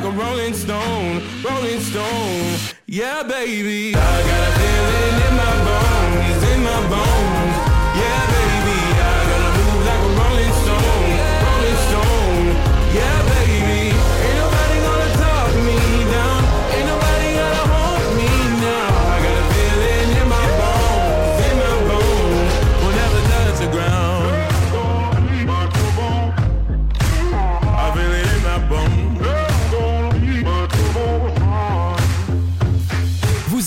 like a rolling stone, rolling stone. Yeah, baby, I got a feeling in my bones, in my bones.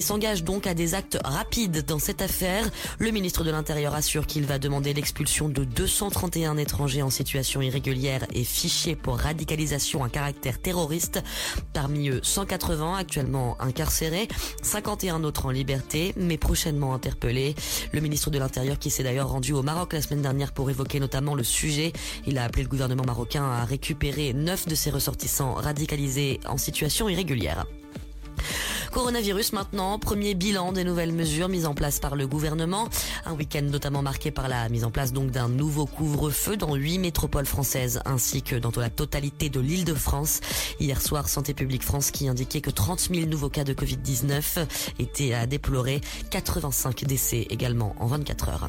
Il s'engage donc à des actes rapides dans cette affaire. Le ministre de l'Intérieur assure qu'il va demander l'expulsion de 231 étrangers en situation irrégulière et fichés pour radicalisation à caractère terroriste. Parmi eux, 180 actuellement incarcérés, 51 autres en liberté, mais prochainement interpellés. Le ministre de l'Intérieur qui s'est d'ailleurs rendu au Maroc la semaine dernière pour évoquer notamment le sujet. Il a appelé le gouvernement marocain à récupérer neuf de ses ressortissants radicalisés en situation irrégulière. Coronavirus maintenant, premier bilan des nouvelles mesures mises en place par le gouvernement. Un week-end notamment marqué par la mise en place donc d'un nouveau couvre-feu dans huit métropoles françaises ainsi que dans la totalité de l'île de France. Hier soir, Santé publique France qui indiquait que 30 000 nouveaux cas de Covid-19 étaient à déplorer, 85 décès également en 24 heures.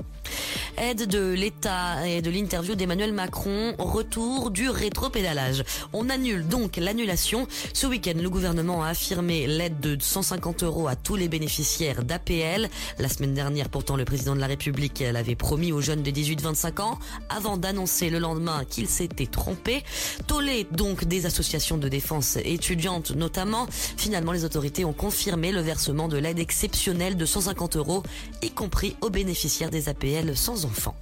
Aide de l'État et de l'interview d'Emmanuel Macron, retour du rétropédalage. On annule donc l'annulation. Ce week-end, le gouvernement a affirmé l'aide de 150 euros à tous les bénéficiaires d'APL. La semaine dernière, pourtant, le président de la République l'avait promis aux jeunes de 18-25 ans avant d'annoncer le lendemain qu'il s'était trompé. Tollé donc des associations de défense étudiantes notamment. Finalement, les autorités ont confirmé le versement de l'aide exceptionnelle de 150 euros, y compris aux bénéficiaires des APL sans enfants.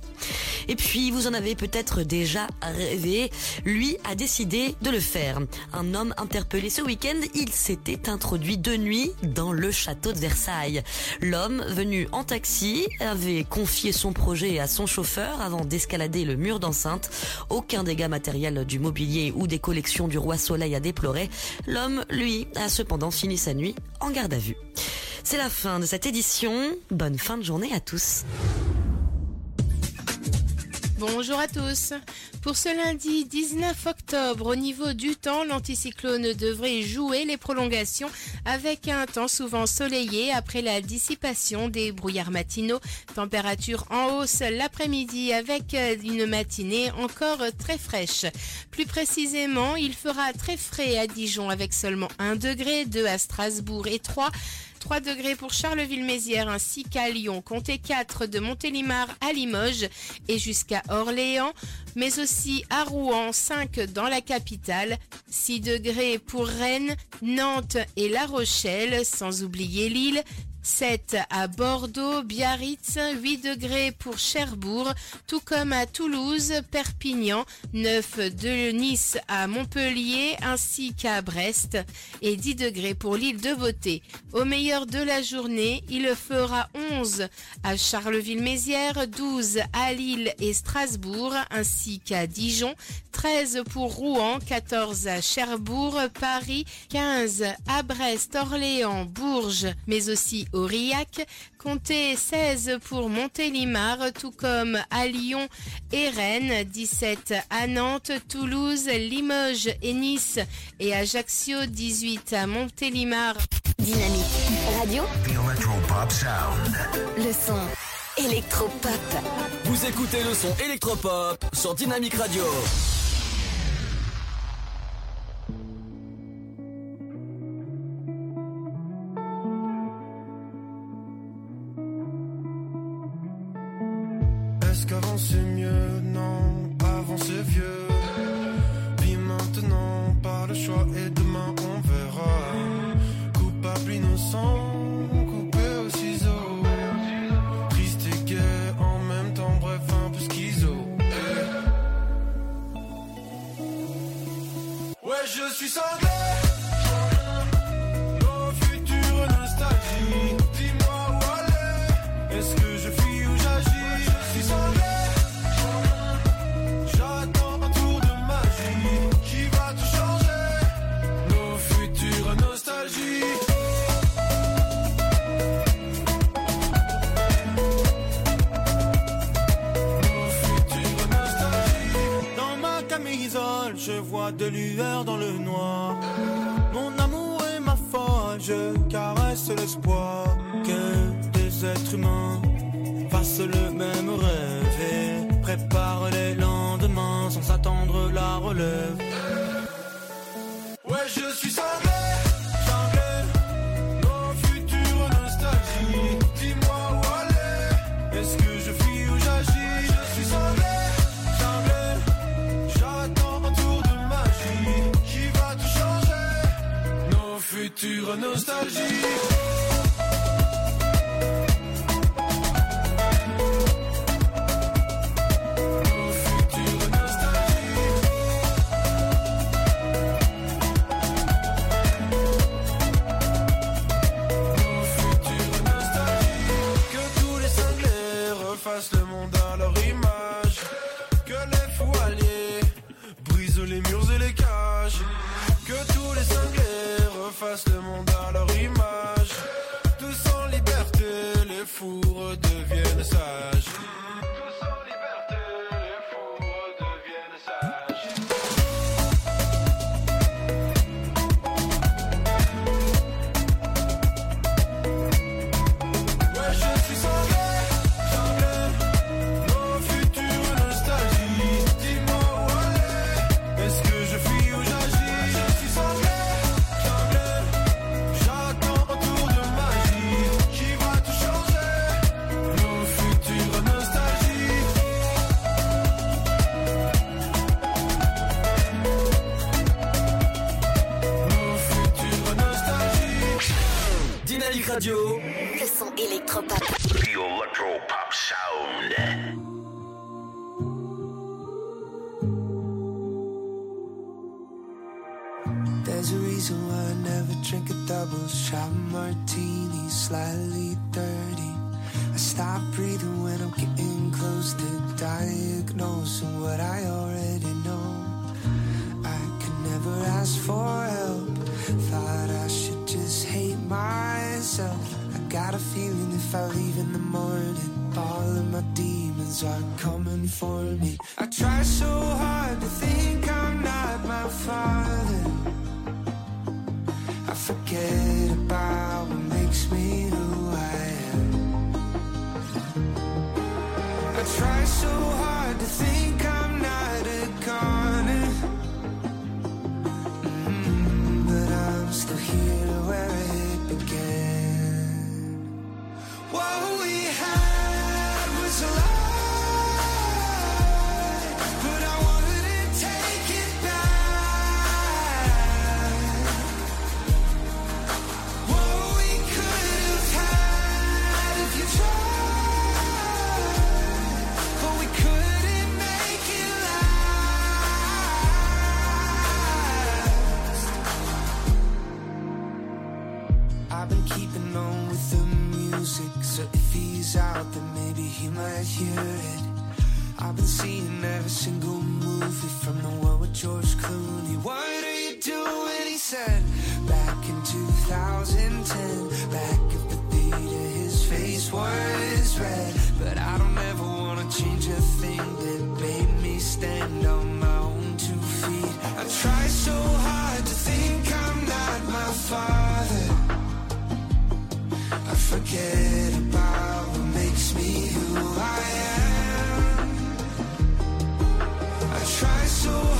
Et puis, vous en avez peut-être déjà rêvé. Lui a décidé de le faire. Un homme interpellé ce week-end, il s'était introduit de nuit dans le château de Versailles. L'homme, venu en taxi, avait confié son projet à son chauffeur avant d'escalader le mur d'enceinte. Aucun dégât matériel du mobilier ou des collections du roi Soleil à déplorer. L'homme, lui, a cependant fini sa nuit en garde à vue. C'est la fin de cette édition. Bonne fin de journée à tous. Bonjour à tous. Pour ce lundi 19 octobre, au niveau du temps, l'anticyclone devrait jouer les prolongations avec un temps souvent soleillé après la dissipation des brouillards matinaux. Température en hausse l'après-midi avec une matinée encore très fraîche. Plus précisément, il fera très frais à Dijon avec seulement 1 degré, 2 à Strasbourg et 3 3 degrés pour Charleville-Mézières ainsi qu'à Lyon, comptez 4 de Montélimar à Limoges et jusqu'à Orléans, mais aussi à Rouen, 5 dans la capitale, 6 degrés pour Rennes, Nantes et La Rochelle, sans oublier Lille, 7 à Bordeaux, Biarritz, 8 degrés pour Cherbourg, tout comme à Toulouse, Perpignan, 9 de Nice à Montpellier ainsi qu'à Brest et 10 degrés pour l'île de Beauté. Au meilleur de la journée, il fera 11 à Charleville-Mézières, 12 à Lille et Strasbourg ainsi qu'à Dijon, 13 pour Rouen, 14 à Cherbourg, Paris, 15 à Brest, Orléans, Bourges, mais aussi Aurillac, comptez 16 pour Montélimar, tout comme à Lyon et Rennes, 17 à Nantes, Toulouse, Limoges et Nice et Ajaccio, 18 à Montélimar. Dynamique Radio. Le son électropop. Vous écoutez le son électropop sur Dynamique Radio. Coupé au ciseau. Triste et gai en même temps, bref, un peu schizo. Ouais, je suis sanglé. De lueurs dans le noir. Mon amour est ma foi, je caresse l'espoir que des êtres humains fassent le même rêve et préparent les lendemains sans s'attendre la relève. Ouais, je suis cinglé, Nos futures Radio. Le son électropop. The Electro Pop Sound. There's a reason why I never drink a double shot martini, slightly dirty. I stop breathing when I'm getting close to diagnosing what I already know. I could never ask for feeling if I leave in the morning, all of my demons are coming for me. I try so hard to think I'm not my father. I forget about what makes me who I am. I try so hard to think What we had was a he's out, then maybe he might hear it. I've been seeing every single movie from the one with George Clooney. What are you doing? He said, back in 2010, back at the theater, his face was red. But I don't ever wanna change a thing that made me stand on my own two feet. I try so hard to think I'm not my father. I forget about me who I am. I try so hard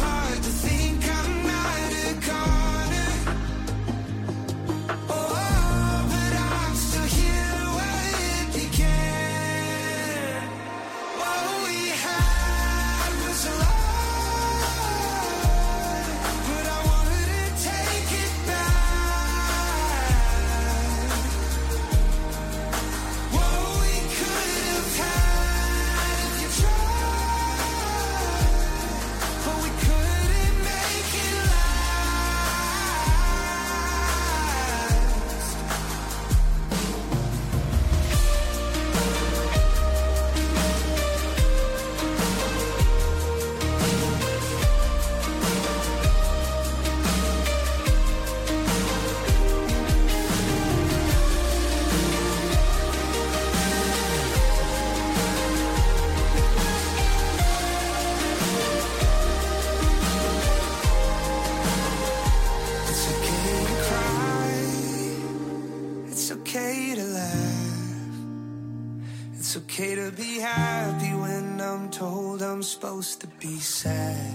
supposed to be sad.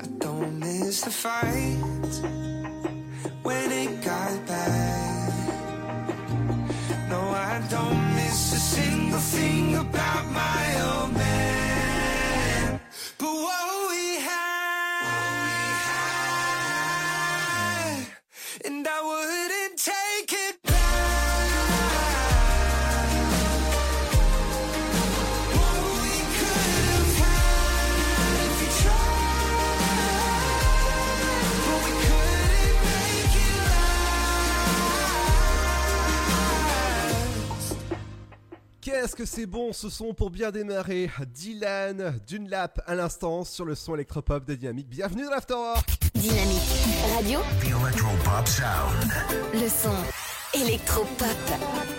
I don't miss the fight when it got bad. Qu'est-ce que c'est bon ce son pour bien démarrer Dylan Dunlap à l'instant sur le son électropop de Dynamique. Bienvenue dans l'Afterwork Dynamique Radio, The Electropop Sound. le son électropop.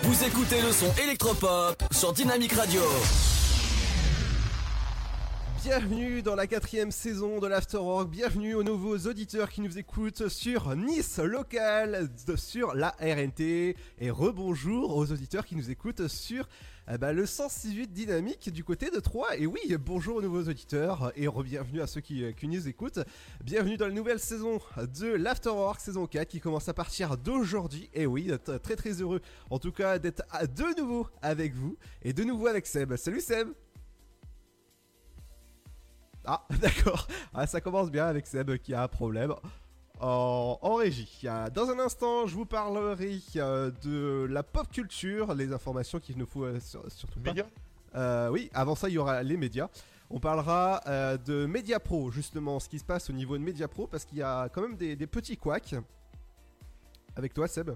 Vous écoutez le son électropop sur Dynamique Radio. Bienvenue dans la quatrième saison de l'Afterwork. Bienvenue aux nouveaux auditeurs qui nous écoutent sur Nice local, sur la RNT. Et rebonjour aux auditeurs qui nous écoutent sur eh ben, le 168 dynamique du côté de Troyes. Et oui, bonjour aux nouveaux auditeurs et re-bienvenue à ceux qui, qui nous écoutent. Bienvenue dans la nouvelle saison de l'Afterwork saison 4 qui commence à partir d'aujourd'hui. Et oui, t- très très heureux en tout cas d'être de nouveau avec vous et de nouveau avec Seb. Salut Seb ah, d'accord. Ah, ça commence bien avec Seb qui a un problème en, en régie. Dans un instant, je vous parlerai euh, de la pop culture, les informations qu'il ne faut euh, sur- surtout pas. Euh, oui, avant ça, il y aura les médias. On parlera euh, de Media Pro, justement, ce qui se passe au niveau de Media Pro, parce qu'il y a quand même des, des petits couacs. Avec toi, Seb.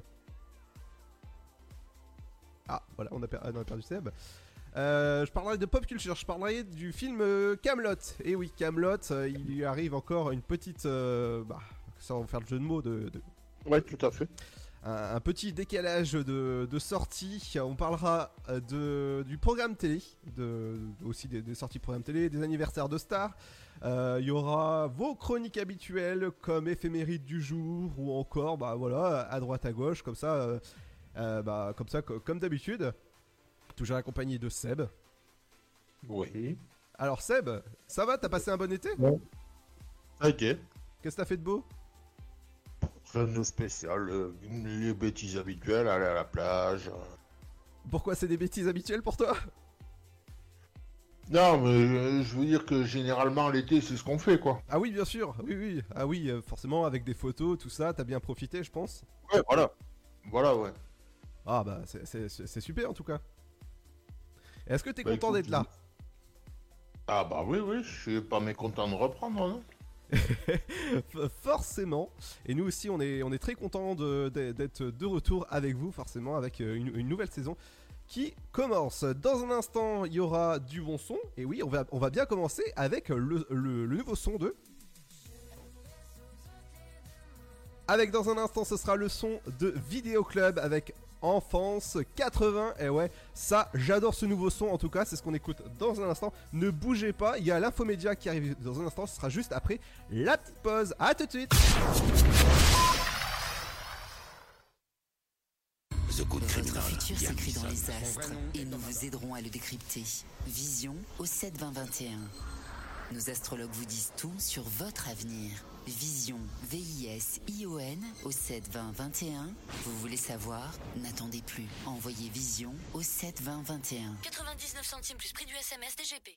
Ah, voilà, on a, per- ah, on a perdu Seb. Euh, je parlerai de pop culture, je parlerai du film Camelot. Et oui, Camelot, il lui arrive encore une petite, bah, sans faire le jeu de mots, de, de- Ouais, tout à fait. un, un petit décalage de, de sortie. On parlera euh, de, du programme télé, de, aussi des, des sorties programme télé, des anniversaires de stars. Euh, Il y aura vos chroniques habituelles comme éphémérides du jour ou encore, bah voilà, à droite à gauche, comme ça, euh, euh, bah, comme ça, co- comme d'habitude. Toujours accompagné de Seb. Oui. Alors Seb, ça va? T'as passé un bon été? Ok. Qu'est-ce que t'as fait de beau? Rien de spécial. euh, Les bêtises habituelles, aller à la plage. Pourquoi c'est des bêtises habituelles pour toi? Non, mais euh, je veux dire que généralement l'été, c'est ce qu'on fait, quoi. Ah oui, bien sûr. Oui, oui. Ah oui, euh, forcément, avec des photos, tout ça, t'as bien profité, je pense. Ouais, voilà. Voilà, ouais. Ah bah, c'est- super en tout cas. Est-ce que t'es Bah, content d'être là? Ah bah oui, oui, je suis pas mécontent de reprendre, non F- Forcément. Et nous aussi, on est, on est très content d'être de retour avec vous, forcément, avec euh, une, nouvelle saison qui commence. Dans un instant, il y aura du bon son. Et oui, on va, on va bien commencer avec le nouveau son de... Avec dans un instant, ce sera le son de Vidéo Club avec Enfance 80. Et ouais, ça, j'adore ce nouveau son. En tout cas, c'est ce qu'on écoute dans un instant. Ne bougez pas, il y a l'infomédia qui arrive dans un instant. Ce sera juste après la petite pause. À tout de suite. The Good Votre Criminal. futur Liam s'écrit dans Neeson. les astres et nous vous aiderons à le décrypter. Vision au 72021. Nos astrologues vous disent tout sur votre avenir. Vision, V-I-S-I-O-N au 72021. Vous voulez savoir? N'attendez plus. Envoyez Vision au 72021. 99 centimes plus prix du SMS DGP.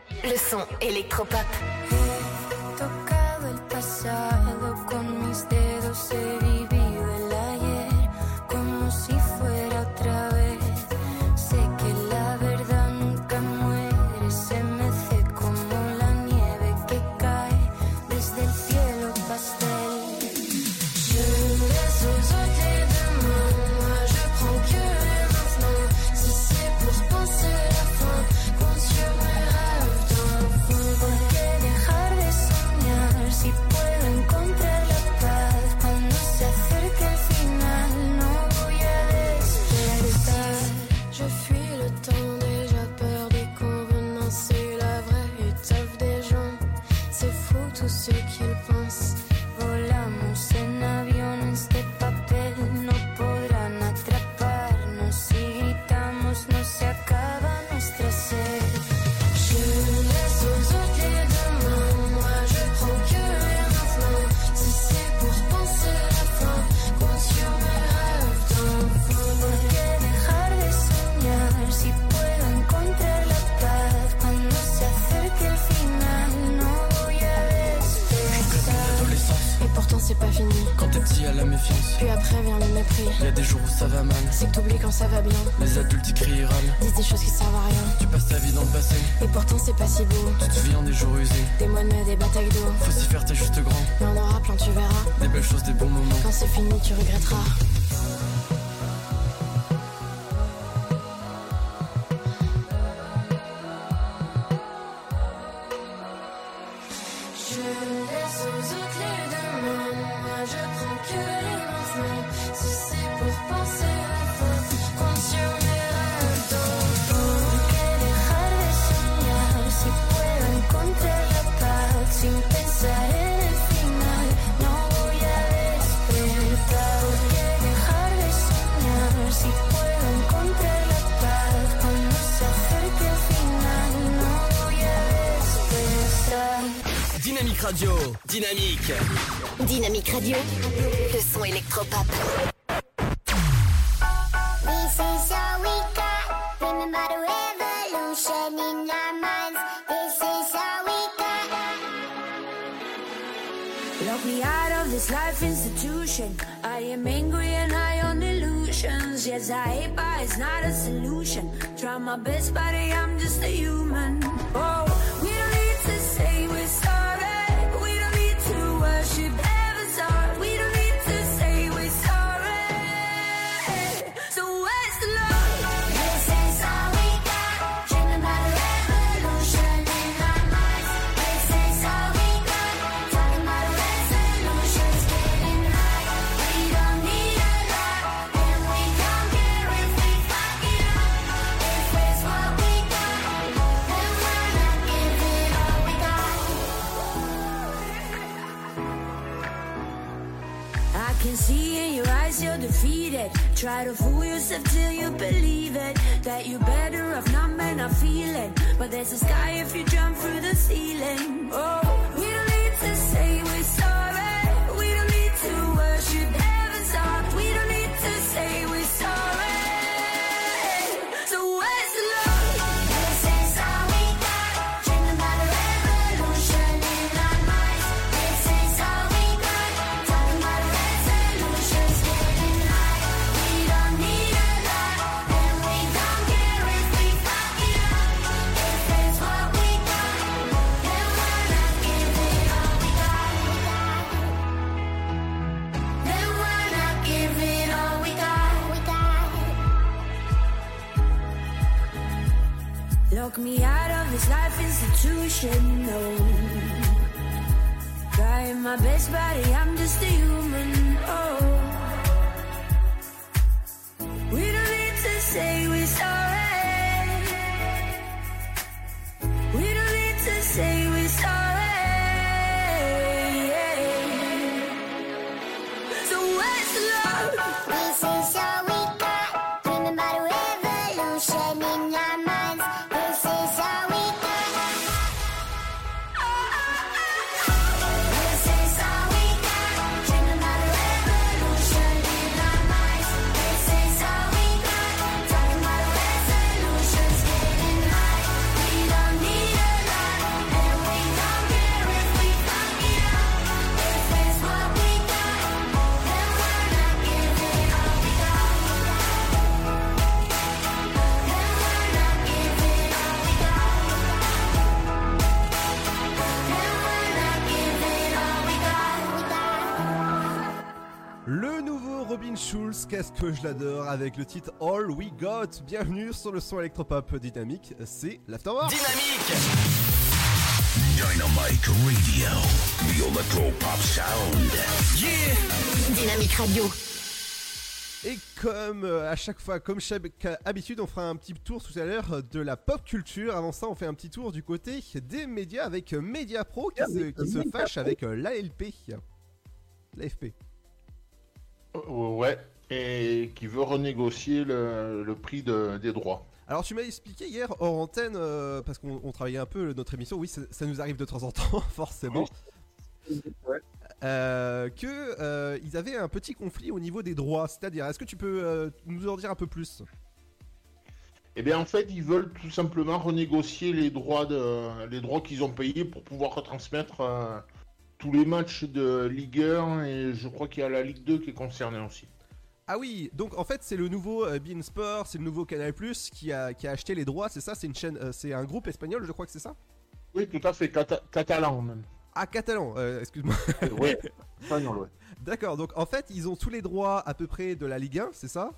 le son électropop. Dynamique. Dynamique Radio, le son électropop. This is all we got. Remember the revolution in our minds. This is all we got. Lock me out of this life institution. I am angry and high on illusions. Yes, I hate, but it's not a solution. Try my best, but I'm just a human. Oh, we don't need to say we're sorry. Try to fool yourself till you believe it. That you're better off not may not feeling. But there's a sky if you jump through the ceiling. Oh, we don't need to say qu'est-ce que je l'adore avec le titre All We Got? Bienvenue sur le son électropop dynamique, c'est l'Afterwork. Dynamique Dynamite Radio. The Electro Pop Sound. Yeah Dynamique Radio. Et comme euh, à chaque fois, comme chaque habitude, on fera un petit tour tout à l'heure euh, de la pop culture. Avant ça, on fait un petit tour du côté des médias avec euh, Media Pro qui se, qui se fâche avec l'ALP. L'AFP. Ouais, et qui veut renégocier le, le prix de- des droits. Alors tu m'as expliqué hier hors antenne, euh, parce qu'on on travaillait un peu notre émission, oui ça, ça nous arrive de temps en temps forcément, euh, que euh, ils avaient un petit conflit au niveau des droits, c'est-à-dire est-ce que tu peux euh, nous en dire un peu plus? Eh bien, en fait, ils veulent tout simplement renégocier les droits de, les droits qu'ils ont payés pour pouvoir retransmettre euh, tous les matchs de Ligue 1 et je crois qu'il y a la Ligue 2 qui est concernée aussi. Ah oui, donc en fait c'est le nouveau euh, Bein Sport, c'est le nouveau Canal Plus qui a, qui a acheté les droits, c'est ça C'est une chaîne, euh, c'est un groupe espagnol, je crois que c'est ça? Oui, tout à fait, cata- catalan même. Ah catalan, euh, excuse-moi. ouais, espagnol, ouais. D'accord, donc en fait ils ont tous les droits à peu près de la Ligue 1, c'est ça?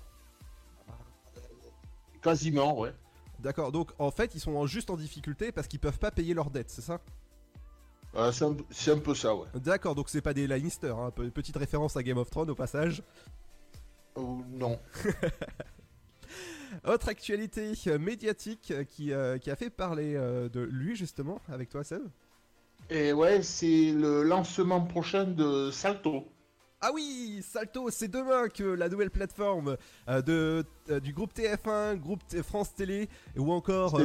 Quasiment, ouais. D'accord, donc en fait ils sont juste en difficulté parce qu'ils peuvent pas payer leurs dettes, c'est ça? Euh, c'est un, peu ça, ouais. D'accord, donc c'est pas des Lannister, hein, pe- petite référence à Game of Thrones au passage. Euh, non. Autre actualité euh, médiatique euh, qui, euh, qui a fait parler euh, de lui justement avec toi Seb Et ouais, c'est le lancement prochain de Salto. Ah oui, Salto, c'est demain que la nouvelle plateforme euh, de, du groupe TF1, groupe France Télé ou encore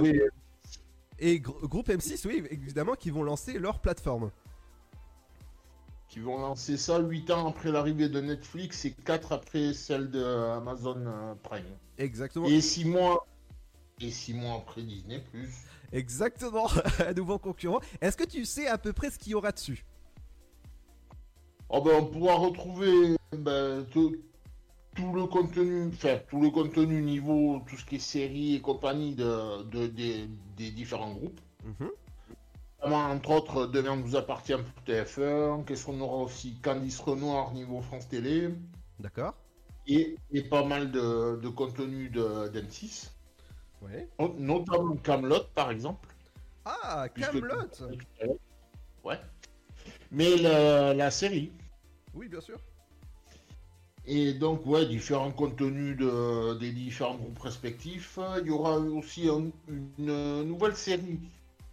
et gr- groupe M6, oui, évidemment, qui vont lancer leur plateforme. Qui vont lancer ça 8 ans après l'arrivée de Netflix et 4 après celle de Amazon euh, Prime. Exactement. Et 6 mois. Et 6 mois après Disney Plus. Exactement, un nouveau concurrent. Est-ce que tu sais à peu près ce qu'il y aura dessus? Oh ben, on pourra retrouver ben, tout, tout le contenu, enfin tout le contenu niveau tout ce qui est série et compagnie de, de- des, des différents groupes. Mhm. Entre autres, Demain nous appartient pour TF1. Qu'est-ce qu'on aura aussi Candice Renoir niveau France Télé. D'accord. Et, et pas mal de, de contenu de d'M6. Ouais. No- Notamment Camelot par exemple. Ah, Camelot Ouais. Mais la, la série. Oui, bien sûr. Et donc, ouais, différents contenus de, des différents groupes respectifs. Il y aura aussi un- une nouvelle série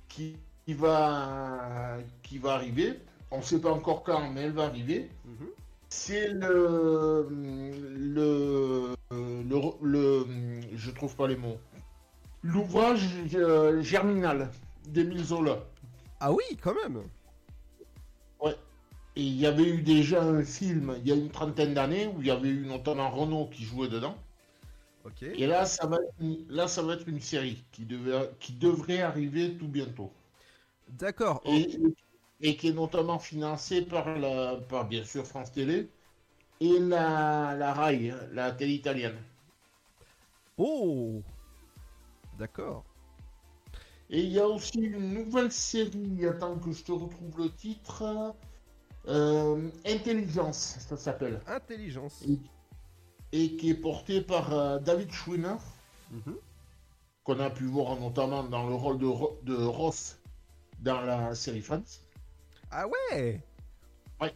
qui, qui va, qui va arriver. On ne sait pas encore quand, mais elle va arriver. Mhm. C'est le, le, le, le- Je trouve pas les mots. L'ouvrage euh, Germinal d'Émile Zola. Ah oui, quand même. Ouais. Et il y avait eu déjà un film il y a une trentaine d'années où il y avait eu notamment Renault qui jouait dedans. Ok. Et là, ça va être une, là, ça va être une série qui, devait, qui devrait arriver tout bientôt. D'accord. Et, et qui est notamment financée par, la, par bien sûr France Télé et la, la RAI, la télé italienne. Oh D'accord. Et il y a aussi une nouvelle série, attends que je te retrouve le titre. Euh, Intelligence, ça s'appelle. Intelligence. Et, et qui est portée par euh, David Schwimmer, Mhm. qu'on a pu voir notamment dans le rôle de Ross dans la série Friends. Ah ouais? Ouais.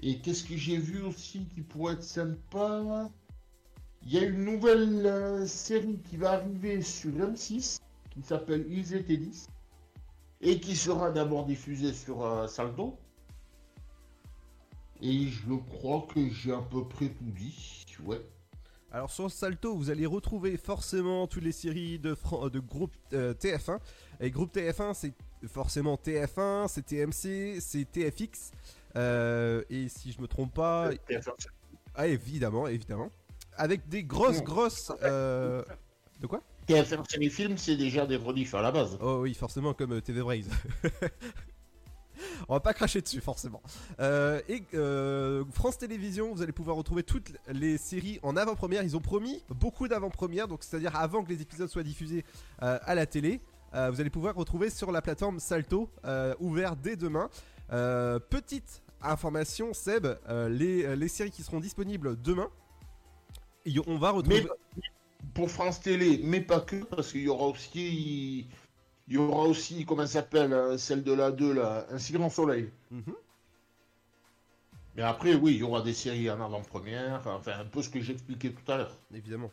Et qu'est-ce que j'ai vu aussi qui pourrait être sympa? Il y a une nouvelle euh, série qui va arriver sur M6 qui s'appelle Ils étaient 10 et qui sera d'abord diffusée sur euh, Salto. Et je crois que j'ai à peu près tout dit. Ouais. Alors sur Salto, vous allez retrouver forcément toutes les séries de, Fran- de groupe euh, TF1. Et groupe TF1, c'est forcément TF1, c'est TMC, c'est TFX. euh, et si je me trompe pas, ah évidemment, évidemment, avec des grosses, grosses. euh, De quoi? TF1 série film, c'est déjà des rediffs à la base. Oh oui, forcément comme euh, TV Braze. On va pas cracher dessus forcément. Euh, et euh, France Télévisions, vous allez pouvoir retrouver toutes les séries en avant-première. Ils ont promis beaucoup d'avant-première, donc c'est-à-dire avant que les épisodes soient diffusés euh, à la télé. Vous allez pouvoir retrouver sur la plateforme Salto, ouvert dès demain. Petite information, Seb, les, les séries qui seront disponibles demain, on va retrouver. Mais pour France Télé, mais pas que, parce qu'il y aura aussi, il y aura aussi, comment elle s'appelle, euh, celle de la 2, là, Un si grand soleil. Mhm. Mais après, oui, il y aura des séries en avant-première, enfin, un peu ce que j'expliquais tout à l'heure. évidemment.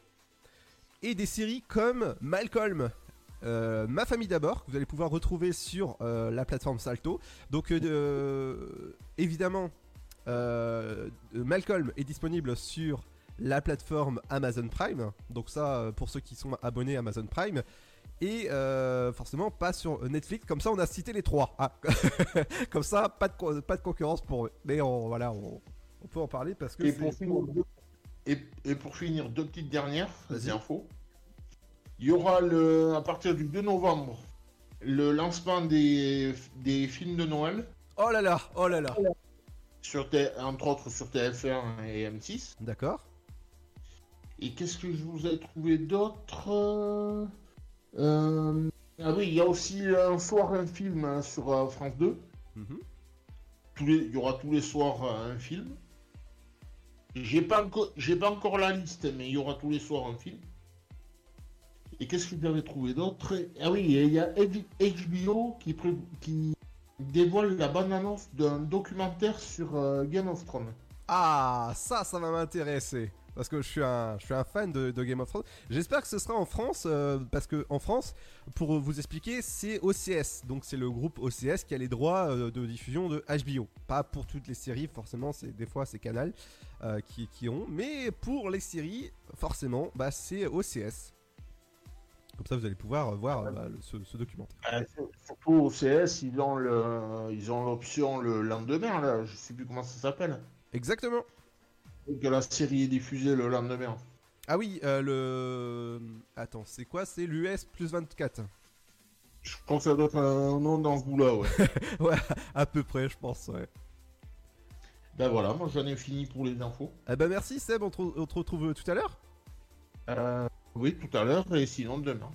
Et des séries comme Malcolm, euh, Ma famille d'abord, que vous allez pouvoir retrouver sur euh, la plateforme Salto. Donc, euh, évidemment, Malcolm est disponible sur la plateforme Amazon Prime. Donc, ça, pour ceux qui sont abonnés à Amazon Prime. Et euh, forcément pas sur Netflix, comme ça on a cité les trois. Ah. comme ça, pas de, co- pas de concurrence pour eux. Mais on, voilà, on, on peut en parler parce que Et pour, finir, deux, et, et pour finir, deux petites dernières Vas-y. infos. Il y aura le, à partir du 2 novembre le lancement des, des films de Noël. Oh là là, oh là là. Sur T- entre autres sur TF1 et M6. D'accord. Et qu'est-ce que je vous ai trouvé d'autre? Euh, Ah oui, il y a aussi un soir un film hein, sur euh, France 2. Mhm. Tous les- il y aura tous les soirs euh, un film. J'ai pas encore, j'ai pas encore la liste, mais il y aura tous les soirs un film. Et qu'est-ce que j'avais trouvé d'autre? Ah oui, il y a HBO qui, pré- qui dévoile la bonne annonce d'un documentaire sur euh, Game of Thrones. Ah, ça, ça va m'intéresser. Parce que je suis un, je suis un fan de, de Game of Thrones. J'espère que ce sera en France, euh, parce que en France, pour vous expliquer, c'est OCS. Donc c'est le groupe OCS qui a les droits euh, de diffusion de HBO. Pas pour toutes les séries, forcément, c'est des fois c'est Canal euh, qui, qui ont. Mais pour les séries, forcément, bah, c'est OCS. Comme ça, vous allez pouvoir voir bah, le- ce, ce documentaire. Sur- surtout au CS, ils ont le, ils ont l'option le lendemain là. Je sais plus comment ça s'appelle. Exactement. Que la série est diffusée le lendemain. Ah oui, euh, le. Attends, c'est quoi? C'est l'US plus 24. Je pense que ça doit être un nom dans ce bout-là, ouais. ouais, à peu près, je pense, ouais. ben voilà, moi j'en ai fini pour les infos. Eh ben merci Seb, on te, on te retrouve tout à l'heure? Euh, oui, tout à l'heure et sinon demain.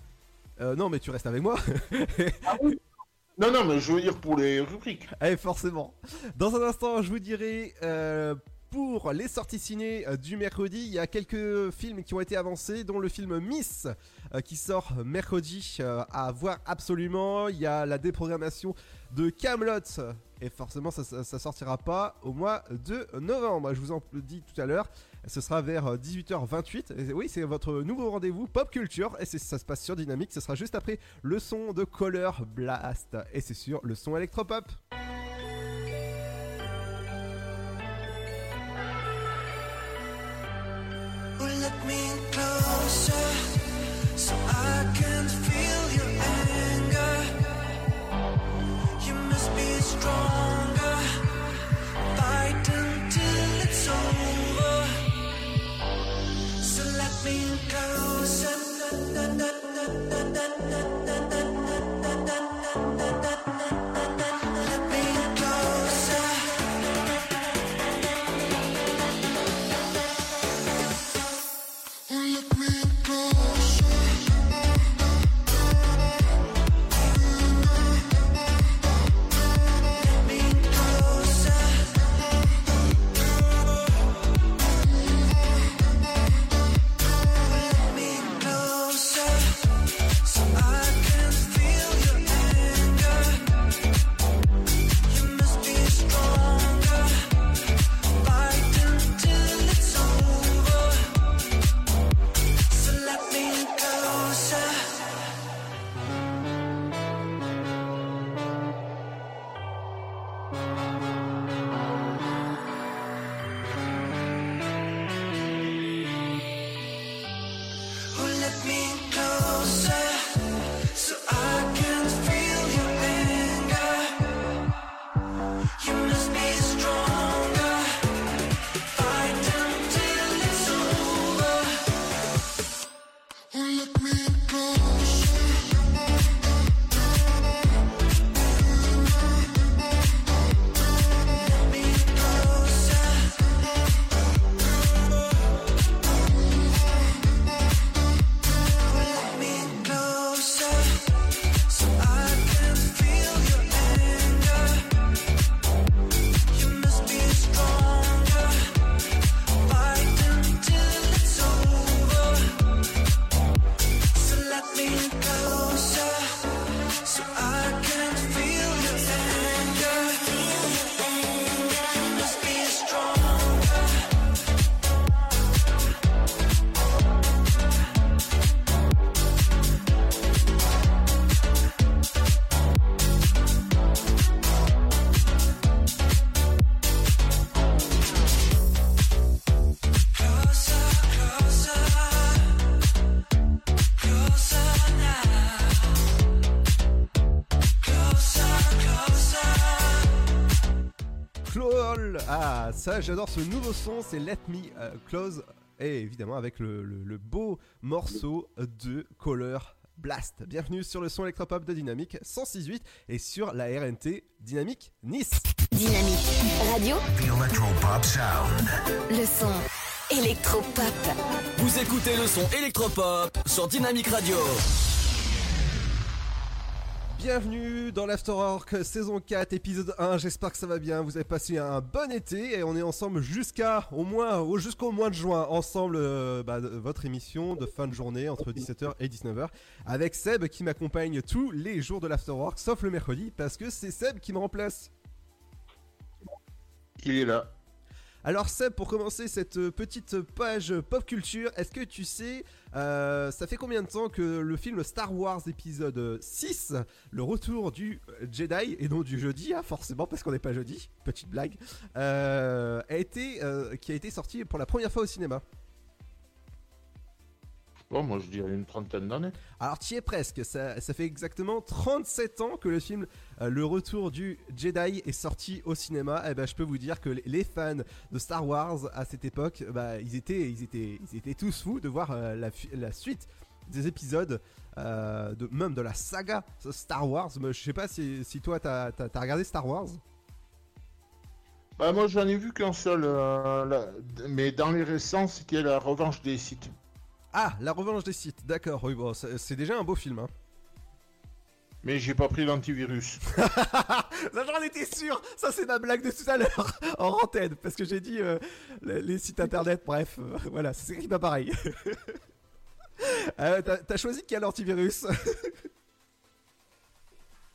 euh, Non, mais tu restes avec moi Non, non, mais je veux dire pour les rubriques. Eh, forcément. Dans un instant, je vous dirai euh, pour les sorties ciné euh, du mercredi, il y a quelques films qui ont été avancés, dont le film Miss euh, qui sort mercredi euh, à voir absolument. Il y a la déprogrammation de Camelot et forcément ça, ça, ça sortira pas au mois de novembre. Je vous en dis tout à l'heure. Ce sera vers euh, 18h28. Et oui, c'est votre nouveau rendez-vous pop culture et ça se passe sur Dynamique. Ce sera juste après le son de Color Blast et c'est sur le son électropop. Me closer so I can ça, j'adore ce nouveau son, c'est Let Me euh, Close. Et évidemment, avec le, le- le beau morceau de Color Blast. Bienvenue sur le son électropop de Dynamique 106.8 et sur la RNT Dynamique Nice. Dynamique Radio, The Electropop Sound. le son électropop. Vous écoutez le son électropop sur Dynamique Radio. Bienvenue dans l'Afterwork saison 4 épisode 1. J'espère que ça va bien. Vous avez passé un bon été et on est ensemble jusqu'à au moins au- jusqu'au mois de juin ensemble euh, bah, votre émission de fin de journée entre 17h et 19h avec Seb qui m'accompagne tous les jours de l'Afterwork sauf le mercredi parce que c'est Seb qui me remplace. Il est là. Alors Seb, pour commencer cette petite page pop culture, est-ce que tu sais, euh, ça fait combien de temps que le film Star Wars épisode 6, le retour du euh, Jedi, et non du jeudi, hein, forcément parce qu'on n'est pas jeudi, petite blague, euh, a été, euh, qui a été sorti pour la première fois au cinéma Bon, moi je dirais une trentaine d'années. Alors tu y es presque, ça, ça fait exactement 37 ans que le film Le Retour du Jedi est sorti au cinéma. Et ben je peux vous dire que les- fans de Star Wars à cette époque, bah, ils, étaient, ils, étaient, ils étaient tous fous de voir euh, la, suite des épisodes, euh, de, même de la saga Star Wars. Mais je sais pas si, si toi t'as as, regardé Star Wars? Bah, moi j'en ai vu qu'un seul, euh, là, mais dans les récents, c'était la revanche des sites. Ah, La Revanche des Sith, d'accord, oui, bon, c'est déjà un beau film. Hein. Mais j'ai pas pris l'antivirus. J'en étais sûr Ça, c'est ma blague de tout à l'heure, en antenne, parce que j'ai dit euh, les, sites internet, bref, euh, voilà, s'écrit pas pareil. Euh, T'as t'as choisi quel antivirus?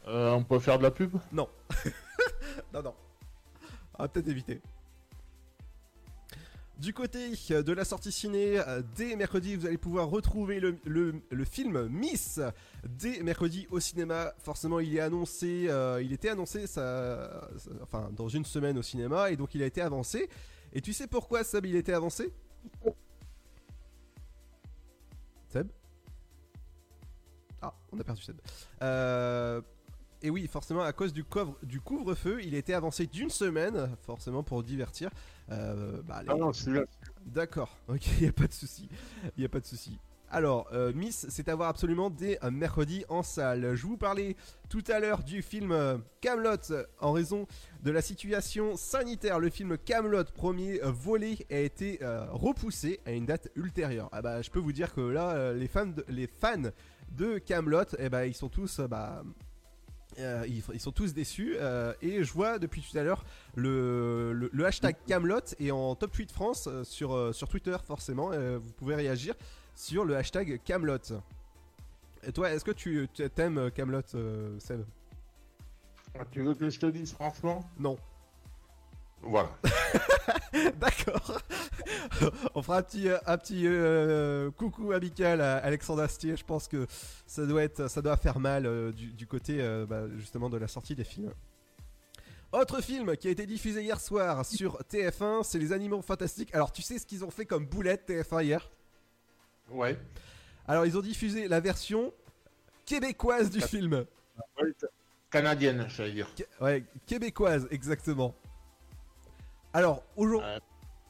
Euh, on peut faire de la pub? Non. non, non. On va peut-être éviter. Du côté euh, de la sortie ciné, euh, dès mercredi, vous allez pouvoir retrouver le, film Miss dès mercredi au cinéma. Forcément, il est annoncé, euh, il était annoncé enfin, dans une semaine au cinéma et donc il a été avancé. Et tu sais pourquoi Seb il été avancé? Seb? Ah, on a perdu Seb. Euh, et oui, forcément, à cause du, couvre- du couvre-feu, il été avancé d'une semaine, forcément pour divertir. euh, bah, les- Ah non, celui-là. D'accord, ok, il n'y a pas de souci. Il a pas de souci. Alors, euh, Miss, c'est à voir absolument dès un mercredi en salle. Je vous parlais tout à l'heure du film euh, Camelot en raison de la situation sanitaire. Le film Camelot, premier euh, volet, a été euh, repoussé à une date ultérieure. Ah bah, je peux vous dire que là, euh, les fans de, les fans de Camelot, eh bah, ils sont tous, euh, bah, euh, ils, ils sont tous déçus euh, et je vois depuis tout à l'heure le, le, le hashtag Camelot est en top tweet France euh, sur, sur Twitter forcément. vous pouvez réagir sur le hashtag Camelot. Et toi, est-ce que tu tu t'aimes Camelot, Seb? Ah, Tu veux que je te dise franchement? Non. Voilà. D'accord. On fera un petit, euh, un petit euh, coucou amical à Alexandre Astier. Je pense que ça doit, être, ça doit faire mal euh, du, du côté euh, bah, justement de la sortie des films. Autre film qui a été diffusé hier soir sur TF1, c'est Les Animaux Fantastiques. Alors tu sais ce qu'ils ont fait comme boulette TF1 hier? Ouais. Alors ils ont diffusé la version québécoise du film. Canadienne, j'allais dire. Qu- Ouais, québécoise, exactement. Alors, aujourd'hui,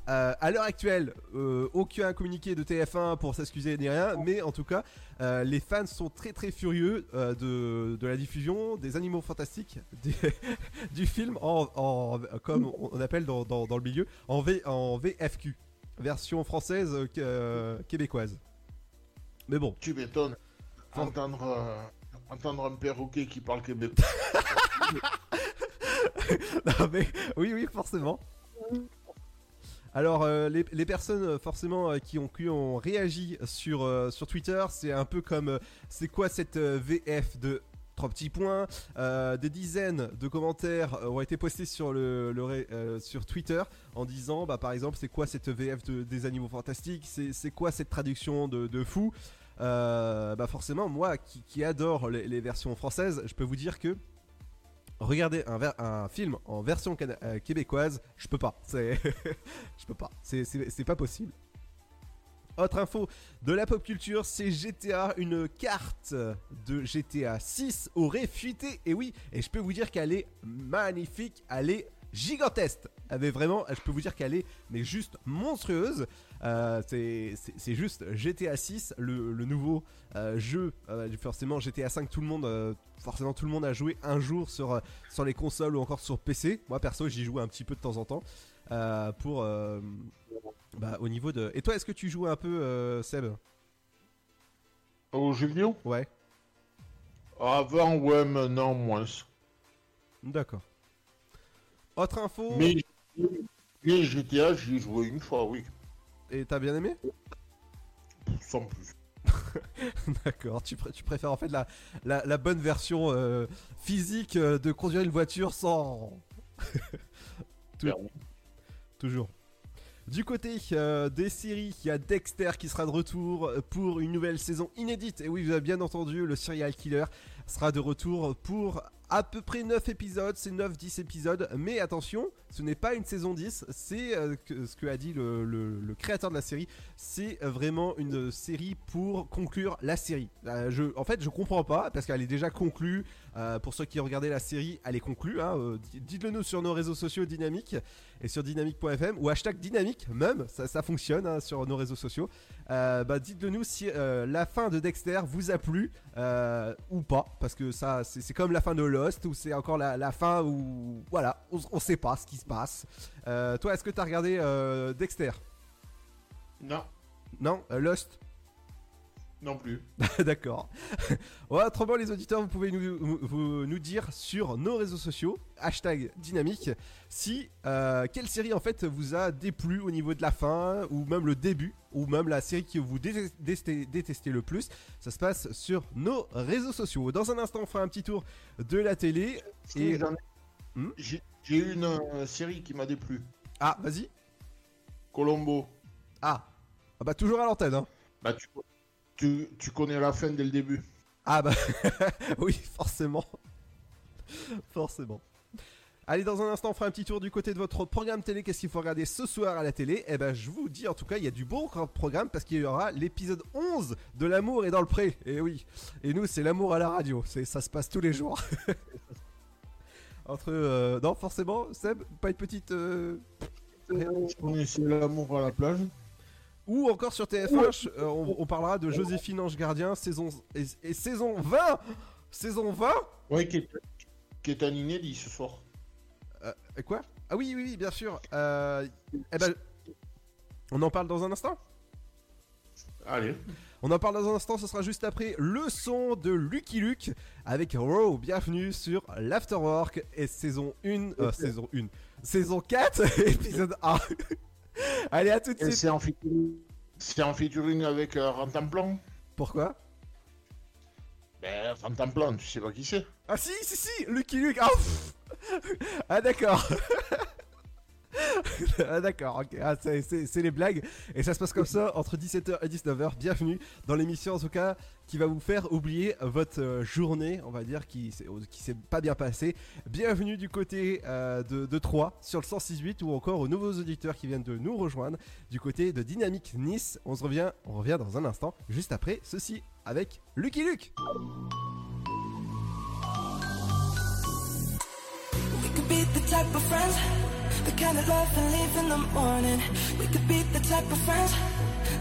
euh, à l'heure actuelle, euh, aucun communiqué de TF1 pour s'excuser ni rien, mais en tout cas, euh, les fans sont très très furieux euh, de, de la diffusion des animaux fantastiques du, du film en, en- comme on appelle dans, dans- dans le milieu, en, v, en VFQ, version française euh, qu- euh, québécoise. Mais bon. Tu m'étonnes. Entendre, euh, entendre un perroquet qui parle québécois. Non, mais- oui, oui, forcément. Alors, euh, les, personnes euh, forcément euh, qui, ont, qui ont réagi sur, sur Twitter, c'est un peu comme c'est quoi cette VF de trois petits points. Des dizaines de commentaires ont été postés sur, le, sur Twitter en disant, bah, par exemple, c'est quoi cette VF de- des animaux fantastiques C'est quoi cette traduction de, de fou? Bah, forcément, moi qui, adore les versions françaises, je peux vous dire que regarder un, film en version euh, québécoise, je peux pas. Je peux pas. C'est, pas possible. Autre info de la pop culture, c'est GTA. Une carte de GTA 6 aurait fuité. Et oui, et je peux vous dire qu'elle est magnifique. Elle est gigantesque. Elle est vraiment, je peux vous dire qu'elle est mais juste monstrueuse. Euh, c'est juste GTA 6, le, nouveau euh, jeu. forcément GTA 5, tout le monde, forcément tout le monde a joué un jour sur euh, sur les consoles ou encore sur PC. Moi perso, j'y joue un petit peu de temps en temps euh, pour euh, bah, au niveau de. Et toi, est-ce que tu joues un peu, euh, Seb? Aux jeux vidéo? Ouais. Avant, ouais, maintenant, moins. D'accord. Autre info? Mais, mais GTA, j'y joué une fois, oui. Et t'as bien aimé? Sans plus. D'accord, tu, pr- tu préfères en fait la, la, la bonne version euh, physique euh, de conduire une voiture sans... Tou- Toujours. Du côté euh, des séries, il y a Dexter qui sera de retour pour une nouvelle saison inédite. Et oui, vous avez bien entendu, le serial killer sera de retour pour à peu près 9 épisodes, c'est 9-10 épisodes. Mais attention, ce n'est pas une saison 10, c'est euh, ce que a dit le, le- créateur de la série. C'est euh, vraiment une série pour conclure la série. Euh, je, en fait, je comprends pas parce qu'elle est déjà conclue. Pour ceux qui regardaient la série, elle est conclue. hein, di- Dites-le nous sur nos réseaux sociaux dynamiques et sur dynamique.fm ou hashtag dynamique même, ça, fonctionne hein, sur nos réseaux sociaux. Bah, dites-le nous si la fin de Dexter vous a plu ou pas, parce que ça c'est comme la fin de Lost ou c'est encore la, la fin où voilà, on, on sait pas ce qui se passe. Euh, toi, est-ce que t'as regardé euh, Dexter? Non. Non, euh, Lost? Non plus. D'accord. Ouais, autrement, les auditeurs, vous pouvez nous, vous- nous dire sur nos réseaux sociaux, hashtag dynamique, si euh, quelle série en fait vous a déplu au niveau de la fin, ou même le début, ou même la série que vous dé- détestez, détestez le plus. Ça se passe sur nos réseaux sociaux. Dans un instant, on fera un petit tour de la télé. Et J'ai eu une euh, série qui m'a déplu. Ah, vas-y. Colombo. Ah. Ah bah toujours à l'antenne, hein. Bah tu, tu, tu connais la fin dès le début. Ah bah oui, forcément. forcément. Allez, dans un instant, on fera un petit tour du côté de votre programme télé. Qu'est-ce qu'il faut regarder ce soir à la télé? Eh ben, je vous dis, en tout cas, il y a du bon programme parce qu'il y aura l'épisode 11 de L'amour est dans le pré. Et oui. Et nous, c'est l'amour à la radio. C'est, ça se passe tous les jours. Entre, euh, non, forcément, Seb, pas une petite. euh, Je connaissais l'amour à la plage. Ou encore sur TF1, je- euh, on, on parlera de Joséphine Ange Gardien, saison et, et saison 20. Saison 20 Oui, qui est, qui est un inédit ce soir. Euh, quoi? Ah oui, oui, oui, bien sûr. Euh, eh ben, on en parle dans un instant? Allez. On en parle dans un instant, ce sera juste après le son de Lucky Luke avec Raw. Bienvenue sur l'Afterwork et saison 1, euh, saison 1, saison 4, épisode 1. Allez, à tout de suite. c'est en en featuring avec euh, Rantanplan. Pourquoi? Ben, Rantanplan, tu sais pas qui c'est. Ah si, si, si, Lucky Luke. Ah. Ah, d'accord. ah d'accord, ok. Ah, c'est- les blagues. Et ça se passe comme ça entre 17h et 19h. Bienvenue dans l'émission en tout cas qui va vous faire oublier votre euh, journée, on va dire, qui, s'est- pas bien passée. Bienvenue du côté euh, de, de Troyes sur le 106.8 ou encore aux nouveaux auditeurs qui viennent de nous rejoindre du côté de Dynamique Nice. On se revient, on revient dans un instant, juste après ceci avec Lucky Luke. Type the kind of love and leave in the morning. We could be the type of friends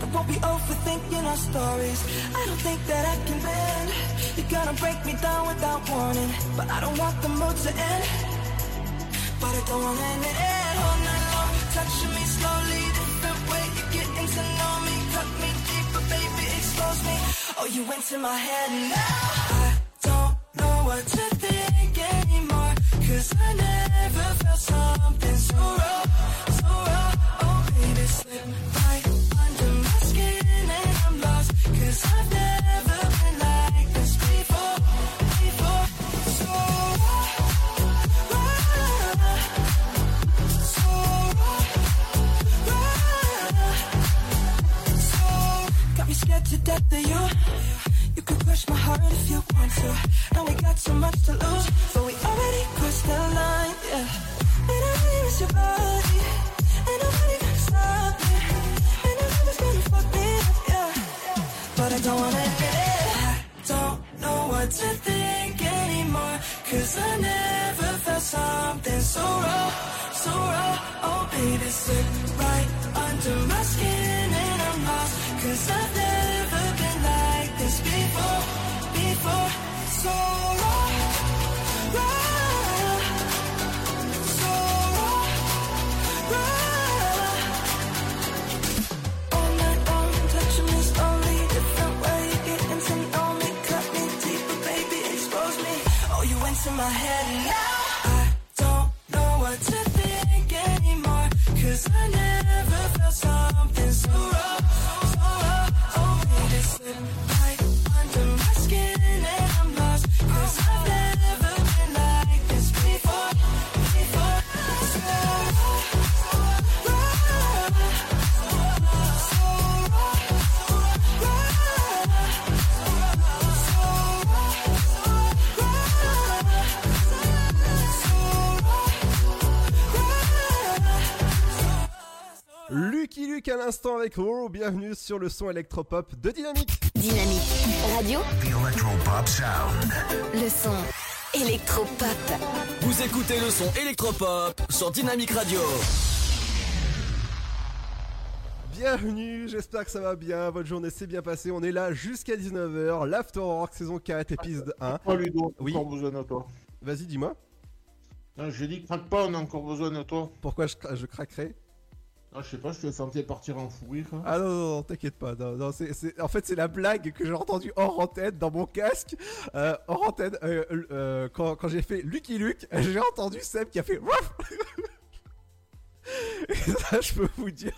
that won't be overthinking our stories. I don't think that I can bend. You're gonna break me down without warning, but I don't want the mood to end. But I don't want it to end all night long. Touching me slowly, different way you're getting to know me. Cut me deeper, baby, expose me. Oh, you into my head now. I don't know what to think. Cause I never felt something so raw, so raw. Oh, baby, slip right under my skin and I'm lost. Cause I've never been like this before, before. So raw, raw, so raw, raw. Got me scared to death of you. Crush my heart if you want to. And we got so much to lose, but we already crossed the line, yeah. And I really miss your body. And nobody gonna stop me. And nobody's gonna fuck me up, yeah. But I don't wanna admit it. I don't know what to think anymore. Cause I never felt something so raw, so raw. Oh baby, slip right under my skin and I'm my head. Bienvenue sur le son électropop de Dynamique. Dynamique Radio, The Electropop Sound. le son électropop. Vous écoutez le son électropop sur Dynamique Radio. Bienvenue, j'espère que ça va bien, votre journée s'est bien passée, on est là jusqu'à 19h, l'Afterwork saison 4, épisode 1. Toi, Ludo, on a Oui. encore besoin de toi. Vas-y, dis-moi, Non, j'ai dit, craque pas, on a encore besoin de toi. pourquoi je, cra- je craquerai? Ah, je sais pas, je te sentais partir en fou rire. hein. Ah non, non, non, t'inquiète pas, en fait c'est la blague que j'ai entendue hors antenne dans mon casque, euh, hors antenne, euh, euh, quand, quand j'ai fait Lucky Luke, j'ai entendu Seb qui a fait Et ça, je peux vous dire,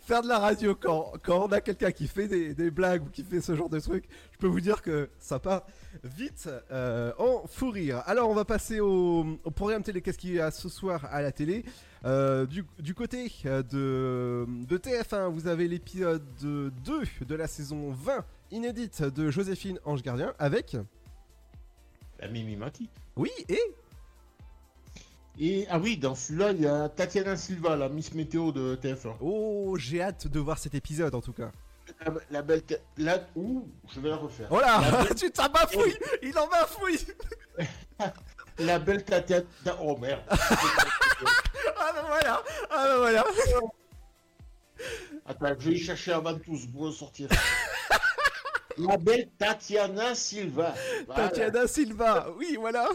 faire de la radio quand, quand on a quelqu'un qui fait des, des blagues ou qui fait ce genre de trucs, je peux vous dire que ça part vite euh, en fou rire. Alors, on va passer au, au programme télé. Qu'est-ce qu'il y a ce soir à la télé? Euh, du, du côté euh, de, de TF1, vous avez l'épisode 2 de la saison 20 inédite de Joséphine Ange Gardien avec. La Mimi Mati. Oui, et Et, ah oui, dans celui-là, il y a Tatiana Silva, la Miss Météo de TF1. Oh, j'ai hâte de voir cet épisode en tout cas. La, la belle. La... Ouh, je vais la refaire. Oh là, La belle- tu t'en bafouilles Il en bafouille La belle Tatiana. Oh merde. Ah ben voilà Ah ben voilà Attends, je vais y chercher avant tous pour le sortir. La belle Tatiana Silva. Voilà. Tatiana Silva, oui voilà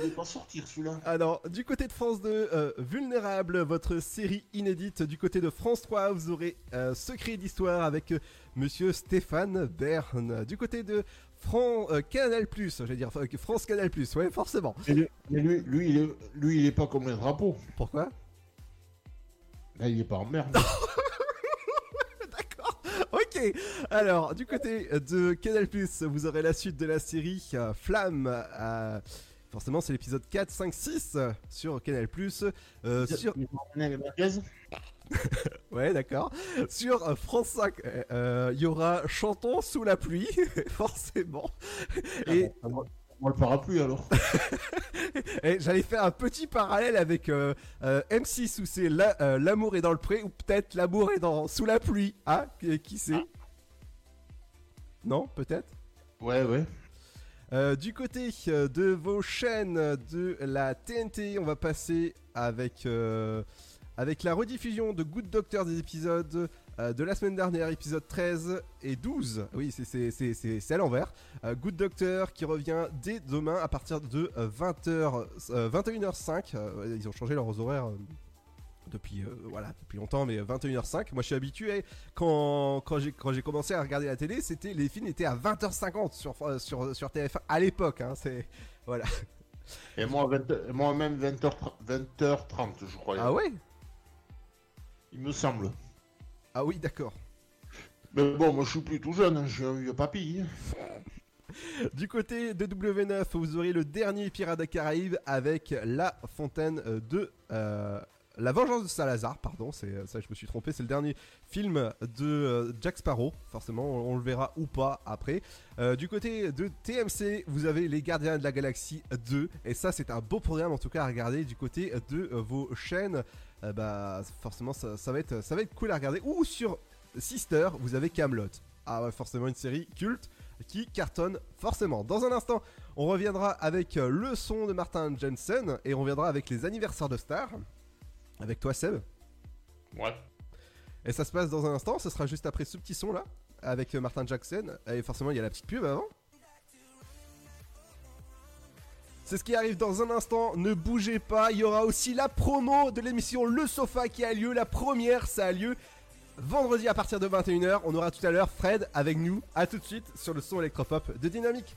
On ne pas sortir celui-là. Alors, du côté de France 2, euh, Vulnérable, votre série inédite. Du côté de France 3, vous aurez euh, Secret d'Histoire avec euh, Monsieur Stéphane Bern. Du côté de Fran- euh, Canal+, j'allais dire euh, France Canal+, ouais, forcément. Mais lui, lui, lui, il est, lui, il est pas comme les drapeaux. Pourquoi? Là, il est pas en merde. Ok, alors du côté de Canal+, vous aurez la suite de la série euh, Flamme. euh, forcément, c'est l'épisode 4, 5, 6 euh, sur Canal+. Euh, sur... Ouais, d'accord. Sur euh, France 5, euh, euh, il y aura Chantons sous la pluie, forcément. Et, On le parapluie alors. j'allais faire un petit parallèle avec euh, euh, M6 où c'est la- euh, l'amour est dans le pré ou peut-être l'amour est dans sous la pluie. Ah, qui, qui sait Non, peut-être? Ouais, ouais. Euh, du côté euh, de vos chaînes de la TNT, on va passer avec, euh, avec la rediffusion de Good Doctor des épisodes de la semaine dernière, épisode 13 et 12. Oui, c'est- à l'envers. Good Doctor qui revient dès demain à partir de 20h, 21h05. Euh, ils ont changé leurs horaires. Depuis, euh, voilà, depuis longtemps, mais 21h05. Moi, je suis habitué. Quand, quand j'ai quand j'ai commencé à regarder la télé, c'était les films étaient à 20h50 sur, euh, sur, sur TF1 à l'époque. Hein, c'est voilà. Et moi, 20 moi même 20h, 20h30, je crois. Ah ouais? Il me semble. Ah oui, d'accord. Mais bon, moi je suis plus tout jeune, hein, je suis un vieux papy. Du côté de W9, vous aurez le dernier Pirate des Caraïbes avec La Fontaine euh, de. euh, la Vengeance de Salazar, pardon, c'est euh, ça, je me suis trompé, c'est le dernier film de euh, Jack Sparrow. Forcément, on, le verra ou pas après. Euh, du côté de TMC, vous avez Les Gardiens de la Galaxie 2, et ça, c'est un beau programme en tout cas à regarder du côté de vos chaînes. Bah, forcément, ça, ça va être, ça cool à regarder. Ou sur Sister, vous avez Camelot. Ah ouais, forcément une série culte. qui cartonne forcément. Dans un instant, on reviendra avec le son de Martin Jensen et on reviendra avec les anniversaires de stars. Avec toi, Seb. Ouais. Et ça se passe dans un instant, ce sera juste après ce petit son là, avec euh, Martin Jackson. Et forcément, il y a la petite pub avant. C'est ce qui arrive dans un instant, ne bougez pas, il y aura aussi la promo de l'émission Le Sofa qui a lieu, la première, ça a lieu vendredi à partir de 21h. On aura tout à l'heure Fred avec nous, à tout de suite sur le son électropop de Dynamique.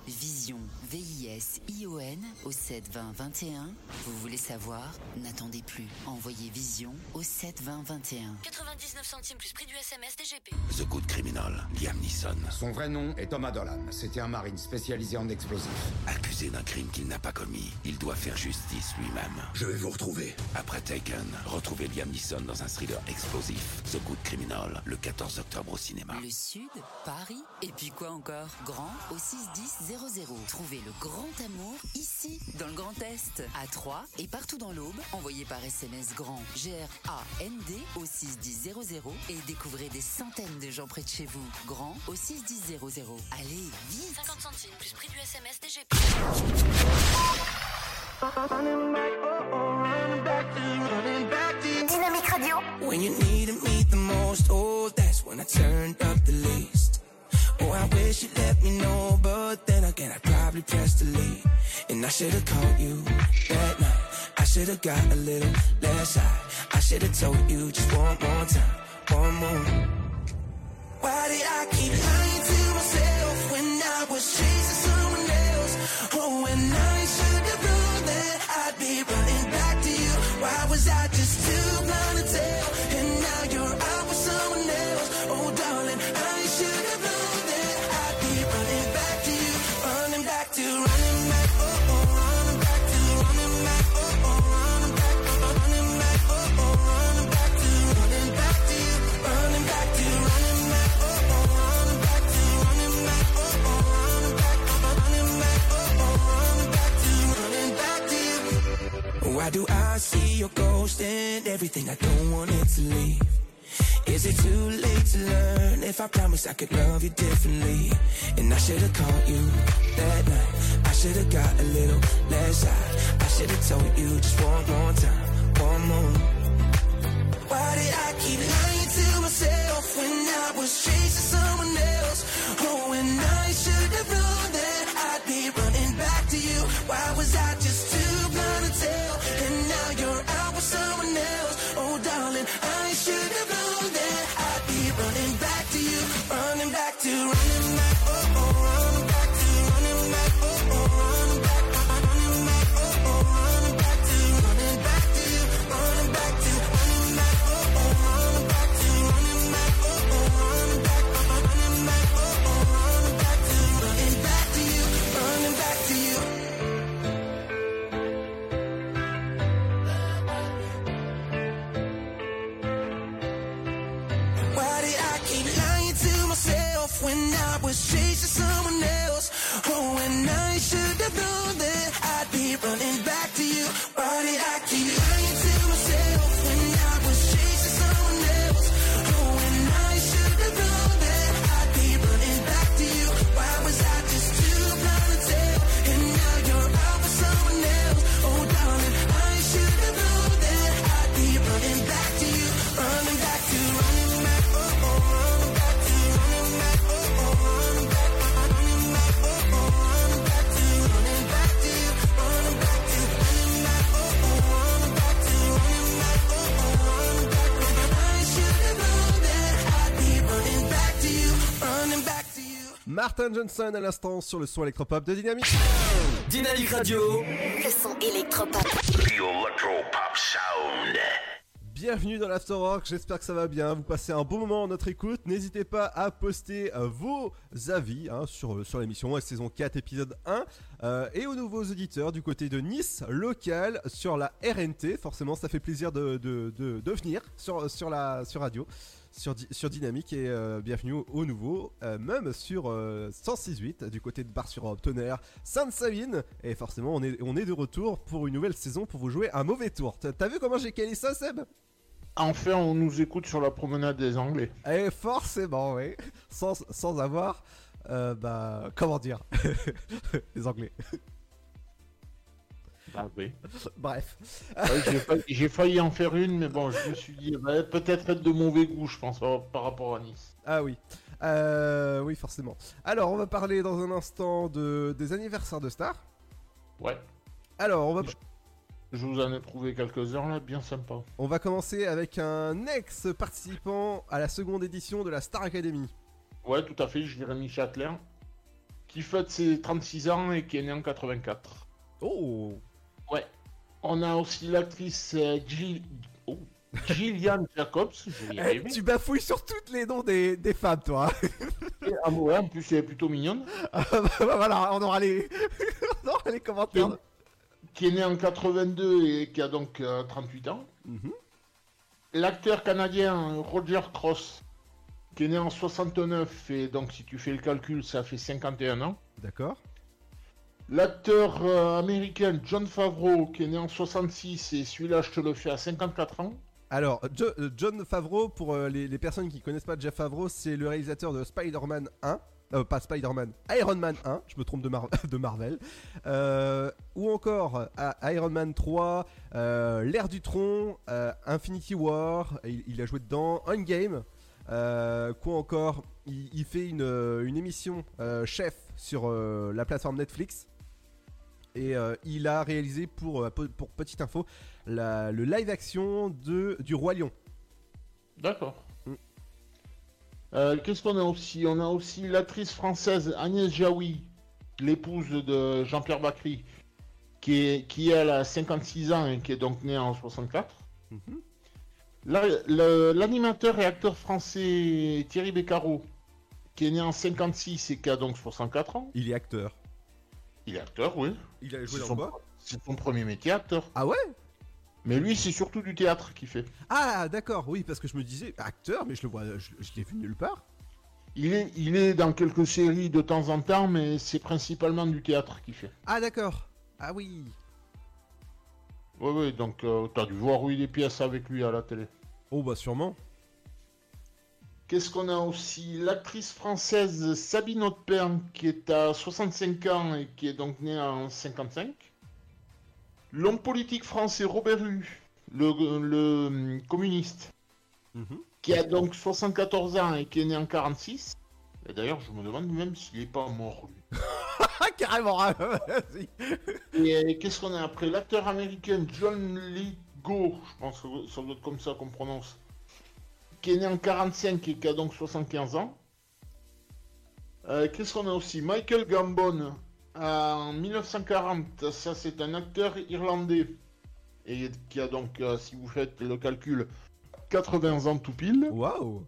Vision, V-I-S-I-O-N au 72021. Vous voulez savoir? N'attendez plus. Envoyez Vision au 72021. 99 centimes plus prix du SMS DGP. The Good Criminal, Liam Neeson. Son vrai nom est Thomas Dolan. C'était un marine spécialisé en explosifs. Accusé d'un crime qu'il n'a pas commis, il doit faire justice lui-même. Je vais vous retrouver. Après Taken, retrouvez Liam Neeson dans un thriller explosif. The Good Criminal, le 14 octobre au cinéma. Le Sud, Paris, et puis quoi encore? Grand au 61000. Trouvez le grand amour ici, dans le Grand Est, à Troyes et partout dans l'Aube. Envoyez par SMS grand G-R-A-N-D au 61000 et découvrez des centaines de gens près de chez vous. Grand au 61000. Allez, vite 50 centimes plus prix du SMS DGP. Dynamique Radio. When you needed me the most, oh, that's when I turned up the least. Oh, I wish you'd let me know, but then again, I probably pressed delete. And I should've called you that night. I should've got a little less high. I should've told you just one more time, one more. Why did I keep lying to myself when I was chasing someone else? Oh, when I should've known that I'd be running back to you. Why was I just too Why do I see your ghost and everything I don't want it to leave? Is it too late to learn if I promise I could love you differently? And I should've called you that night. I should've got a little less high. I should've told you just one more time, one more. Why did I keep lying to myself when I was chasing someone else? Oh, when I should have known that I'd be running back to you. Why was I just Martin Johnson à l'instant sur le son électropop de Dynamique. Dynamique Radio. Le son électropop. The Electro Pop Sound. Bienvenue dans l'Afterwork, j'espère que ça va bien, vous passez un bon moment en notre écoute. N'hésitez pas à poster euh, vos avis hein, sur, euh, sur l'émission, saison 4, épisode 1. euh, et aux nouveaux auditeurs du côté de Nice, local, sur la RNT. Forcément, ça fait plaisir de, de, de, de venir sur, sur la sur radio. Sur, Dynamique et euh, bienvenue au, au nouveau, euh, même sur euh, 106.8 du côté de Bar-sur-Aube, Tonnerre, Sainte-Savine. Et forcément, on est, on est de retour pour une nouvelle saison pour vous jouer un mauvais tour. T'as vu comment j'ai calé ça, Seb? Enfin, on nous écoute sur la promenade des Anglais. Et forcément, oui. Sans, sans avoir, euh, bah, comment dire, les Anglais. Ah oui. Bref. Ouais, j'ai failli- en faire une, mais bon, je me suis dit, bah, peut-être être de mauvais goût, je pense, par, par rapport à Nice. Ah oui. Euh, oui, forcément. Alors, on va parler dans un instant de, des anniversaires de stars. Ouais. Alors, on va, Je vous en ai trouvé quelques-uns là, bien sympa. on va commencer avec un ex-participant à la seconde édition de la Star Academy. Ouais, tout à fait, Jérémy Châtelain, qui fête ses 36 ans et qui est né en 84. Oh Ouais. On a aussi l'actrice euh, Jill... oh, Gillian Jacobs, Eh, tu bafouilles sur tous les noms des, des femmes, toi. Et, ah, ouais, en plus, elle est plutôt mignonne. Ah, bah, bah, voilà, on aura les, on aura les commentaires. Qui est né en 82 et qui a donc euh, 38 ans. Mhm. L'acteur canadien Roger Cross, qui est né en 69 et donc si tu fais le calcul, ça fait 51 ans. D'accord. L'acteur euh, américain John Favreau, qui est né en 66 et celui-là, je te le fais à 54 ans. Alors, euh, John Favreau, pour euh, les, personnes qui connaissent pas Jeff Favreau, c'est le réalisateur de Spider-Man 1. Euh, pas Spider-Man, Iron Man 1, je me trompe de, de Marvel. Ou encore Iron Man 3, euh, L'ère du tronc, Infinity War, il, a joué dedans, Endgame. Quoi encore il, il fait une, une émission chef sur la plateforme Netflix. Et euh, il a réalisé, pour, euh, po- pour petite info, la- le live action de, du Roi Lion. D'accord. Euh, Qu'est-ce qu'on a aussi? On a aussi l'actrice française Agnès Jaoui, l'épouse de Jean-Pierre Bacry, qui, est, qui elle a 56 ans et qui est donc née en 64. Là, le- L'animateur et acteur français Thierry Beccaro, qui est né en 56 et qui a donc 64 ans. Il est acteur. Il est acteur, oui. Il a joué dans son- quoi C'est son premier métier, acteur. Ah ouais? Mais lui, c'est surtout du théâtre qu'il fait. Ah d'accord, oui, parce que je me disais, acteur, mais je le vois, je, je l'ai vu nulle part. Il est, il est dans quelques séries de temps en temps, mais c'est principalement du théâtre qu'il fait. Ah d'accord. Ah oui. Oui, oui, donc euh, t'as dû voir oui des pièces avec lui à la télé. Oh bah sûrement. Qu'est-ce qu'on a aussi? L'actrice française Sabine Hautepern, qui est à 65 ans et qui est donc née en 55. L'homme politique français Robert Hue, le, le, hum, communiste, qui a donc 74 ans et qui est né en 46. Et d'ailleurs, je me demande même s'il n'est pas mort, lui. Carrément, ah, vas-y. Et euh, qu'est-ce qu'on a après? L'acteur américain John Lithgow, je pense que ça doit être comme ça qu'on prononce, qui est né en 45 et qui a donc 75 ans. Euh, qu'est-ce qu'on a aussi? Michael Gambon, euh, en 1940, ça c'est un acteur irlandais, et qui a donc, euh, si vous faites le calcul, 80 ans tout pile. Waouh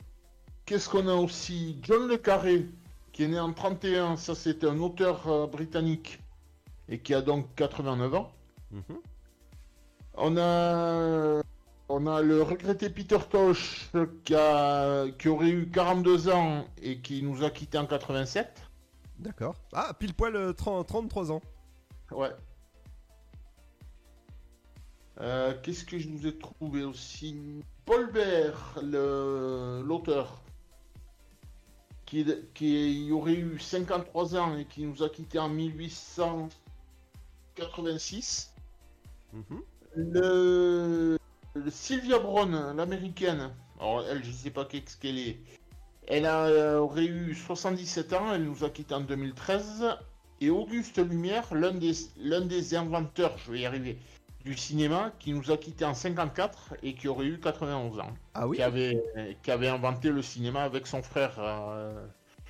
Qu'est-ce qu'on a aussi? John Le Carré, qui est né en 31, ça c'est un auteur euh, britannique, et qui a donc 89 ans. Mhm. On a, on a le regretté Peter Tosh qui, a, qui aurait eu 42 ans et qui nous a quitté en 87. D'accord. Ah, pile poil euh, 30 33 ans. Ouais. Euh, Qu'est-ce que je vous ai trouvé aussi? Paul Bert, l'auteur, qui, qui aurait eu 53 ans et qui nous a quitté en 1886. Mhm. Le Sylvia Brown, l'américaine, alors elle, je sais pas qu'est-ce qu'elle est. Elle a, euh, aurait eu 77 ans, elle nous a quitté en 2013. Et Auguste Lumière, l'un des, l'un des inventeurs, je vais y arriver, du cinéma, qui nous a quitté en 54 et qui aurait eu 91 ans. Ah oui Qui avait, qui avait inventé le cinéma avec son frère, euh,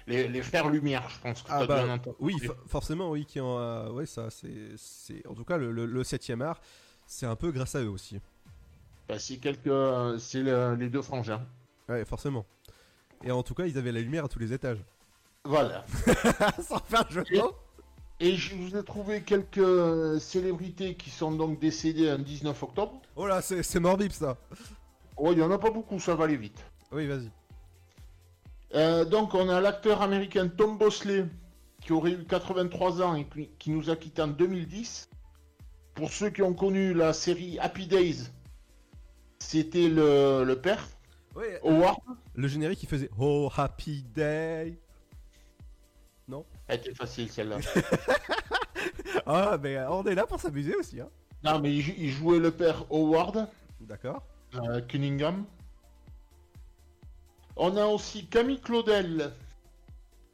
les, les frères Lumière, je pense que Ah bah entendre oui, for- forcément oui qui en ouais ça c'est c'est en tout cas le, le, le 7 art, c'est un peu grâce à eux aussi. Bah, c'est quelques, c'est le- les deux frangins. Ouais, forcément. Et en tout cas, ils avaient la lumière à tous les étages. Voilà. Sans faire jeu de Et, mots. et je vous ai trouvé quelques célébrités qui sont donc décédées un 19 octobre. Oh là, c'est c'est morbide ça. Oh, il y en a pas beaucoup, ça va aller vite. Oui, vas-y. Euh, donc, on a l'acteur américain Tom Bosley, qui aurait eu 83 ans et qui- nous a quitté en 2010. Pour ceux qui ont connu la série Happy Days, c'était le, le père, Howard. Le générique qui faisait Oh Happy Day. Non? Elle était facile celle-là. Ah, mais euh, on est là pour s'amuser aussi. Hein. non, mais il, jou- il jouait le père Howard. D'accord. euh, Cunningham. On a aussi Camille Claudel.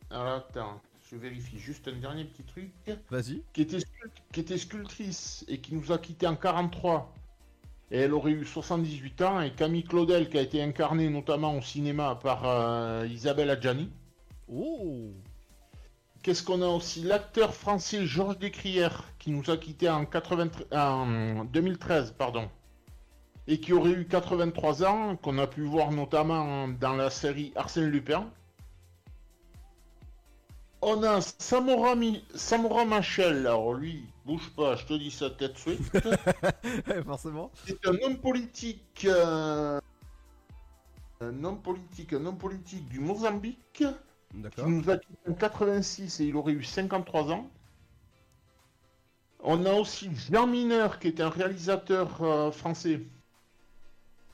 Alors attends, je vérifie juste un dernier petit truc. Vas-y. Qui était, qui était sculptrice et qui nous a quitté en 43. Et elle aurait eu 78 ans. Et Camille Claudel qui a été incarnée notamment au cinéma par euh, Isabelle Adjani. Oh Qu'est-ce qu'on a aussi? L'acteur français Georges Descrières qui nous a quitté en, 83 en 2013, pardon. Et qui aurait eu 83 ans, qu'on a pu voir notamment dans la série Arsène Lupin. On a Samora, Machel, alors lui, bouge pas, je te dis ça tête suite. Forcément. C'est un homme politique. euh, Un homme politique, un homme politique du Mozambique. Qui nous a quitté en 86 et il aurait eu 53 ans. On a aussi Jean Mineur qui est un réalisateur euh, français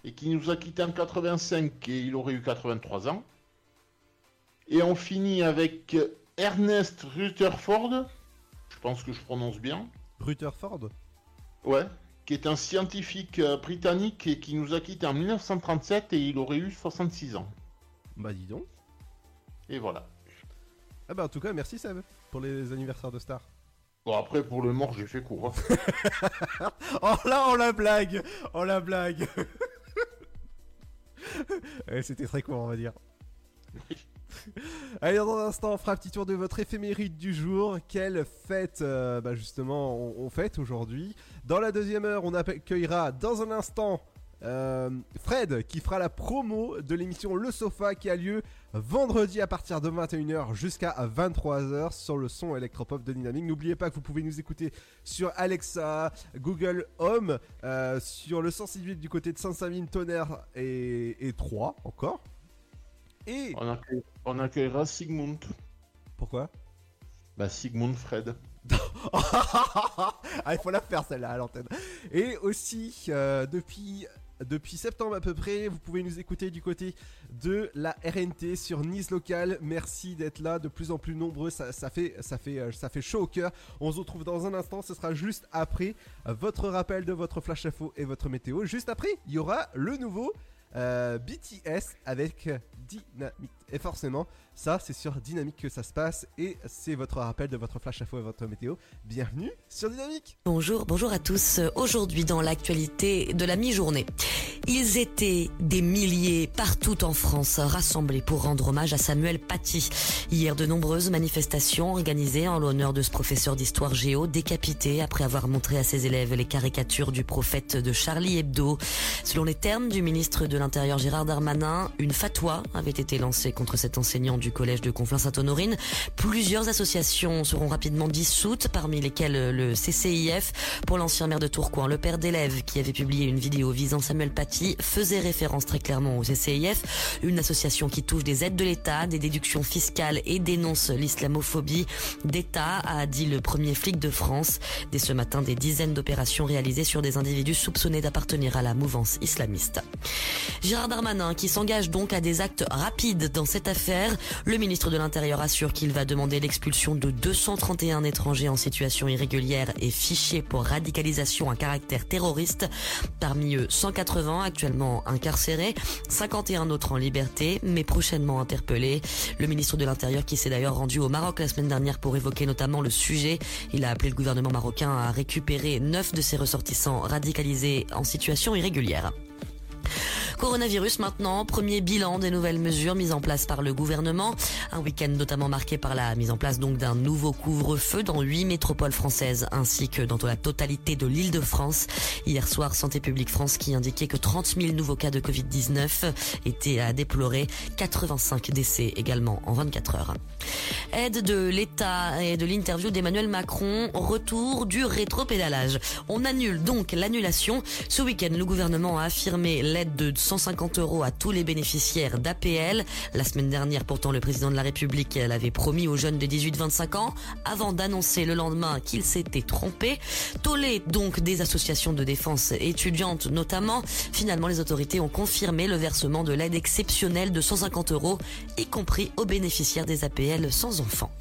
et qui nous a quitté en 85 et il aurait eu 83 ans. Et on finit avec Ernest Rutherford, je pense que je prononce bien. Rutherford Ouais, qui est un scientifique euh, britannique et qui nous a quitté en 1937 et il aurait eu 66 ans. Bah dis donc. Et voilà. Ah bah en tout cas, merci Seb pour les anniversaires de Star. Bon après pour le mort j'ai fait court. hein. Oh là, on la blague On la blague Ouais, C'était très court, on va dire. Allez, dans un instant, on fera un petit tour de votre éphéméride du jour. Quelle fête, euh, bah justement, on, fête aujourd'hui. Dans la deuxième heure, on accueillera dans un instant euh, Fred qui fera la promo de l'émission Le Sofa qui a lieu vendredi à partir de 21h jusqu'à 23h sur le son électropop de Dynamique. N'oubliez pas que vous pouvez nous écouter sur Alexa, Google Home, euh, sur le 168 du côté de Saint-Savine, Tonnerre et, et 3 encore. Et On, accueille- on accueillera Sigmund. pourquoi? Bah Sigmund Fred. ah, il faut la faire celle-là à l'antenne. Et aussi, euh, depuis, depuis septembre à peu près, vous pouvez nous écouter du côté de la RNT sur Nice Local. Merci d'être là, de plus en plus nombreux. Ça, ça fait, ça, fait, euh, ça fait chaud au cœur. On se retrouve dans un instant. Ce sera juste après votre rappel de votre flash info et votre météo. Juste après, il y aura le nouveau BTS avec Dynamite. Et forcément, ça, c'est sur Dynamique que ça se passe. Et c'est votre rappel de votre flash info et votre météo. Bienvenue sur Dynamique. Bonjour, bonjour à tous. Aujourd'hui, dans l'actualité de la mi-journée, ils étaient des milliers partout en France rassemblés pour rendre hommage à Samuel Paty. Hier, de nombreuses manifestations organisées en l'honneur de ce professeur d'histoire géo décapité après avoir montré à ses élèves les caricatures du prophète de Charlie Hebdo. Selon les termes du ministre de l'Intérieur Gérard Darmanin, une fatwa avait été lancée contre cet enseignant du collège de Conflans-Sainte-Honorine. Plusieurs associations seront rapidement dissoutes, parmi lesquelles le CCIF. Pour l'ancien maire de Tourcoing, le père d'élèves qui avait publié une vidéo visant Samuel Paty faisait référence très clairement au CCIF, une association qui touche des aides de l'État, des déductions fiscales et dénonce l'islamophobie d'État, a dit le premier flic de France. Dès ce matin, des dizaines d'opérations réalisées sur des individus soupçonnés d'appartenir à la mouvance islamiste. Gérard Darmanin qui s'engage donc à des actes rapides dans cette affaire. Le ministre de l'Intérieur assure qu'il va demander l'expulsion de 231 étrangers en situation irrégulière et fichés pour radicalisation à caractère terroriste. Parmi eux, 180 actuellement incarcérés, 51 autres en liberté, mais prochainement interpellés. Le ministre de l'Intérieur qui s'est d'ailleurs rendu au Maroc la semaine dernière pour évoquer notamment le sujet. Il a appelé le gouvernement marocain à récupérer 9 de ses ressortissants radicalisés en situation irrégulière. Coronavirus maintenant, premier bilan des nouvelles mesures mises en place par le gouvernement. Un week-end notamment marqué par la mise en place donc d'un nouveau couvre-feu dans huit métropoles françaises ainsi que dans la totalité de l'île de France. Hier soir, Santé publique France qui indiquait que 30 000 nouveaux cas de Covid-19 étaient à déplorer, 85 décès également en 24 heures. Aide de l'État et de l'interview d'Emmanuel Macron, retour du rétropédalage. On annule donc l'annulation. Ce week-end, le gouvernement a affirmé l'aide de 150 euros à tous les bénéficiaires d'APL. La semaine dernière, pourtant, le président de la République l'avait promis aux jeunes de 18-25 ans avant d'annoncer le lendemain qu'il s'était trompé. Tollé donc des associations de défense étudiantes notamment. Finalement, les autorités ont confirmé le versement de l'aide exceptionnelle de 150 euros, y compris aux bénéficiaires des APL sans enfants.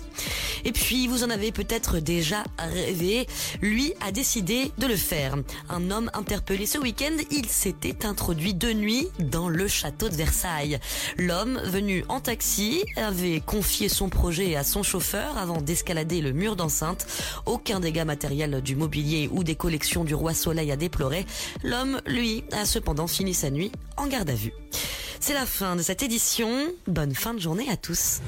Et puis, vous en avez peut-être déjà rêvé. Lui a décidé de le faire. Un homme interpellé ce week-end, il s'était introduit de nuit dans le château de Versailles. L'homme, venu en taxi, avait confié son projet à son chauffeur avant d'escalader le mur d'enceinte. Aucun dégât matériel du mobilier ou des collections du roi Soleil à déplorer. L'homme, lui, a cependant fini sa nuit en garde à vue. C'est la fin de cette édition. Bonne fin de journée à tous.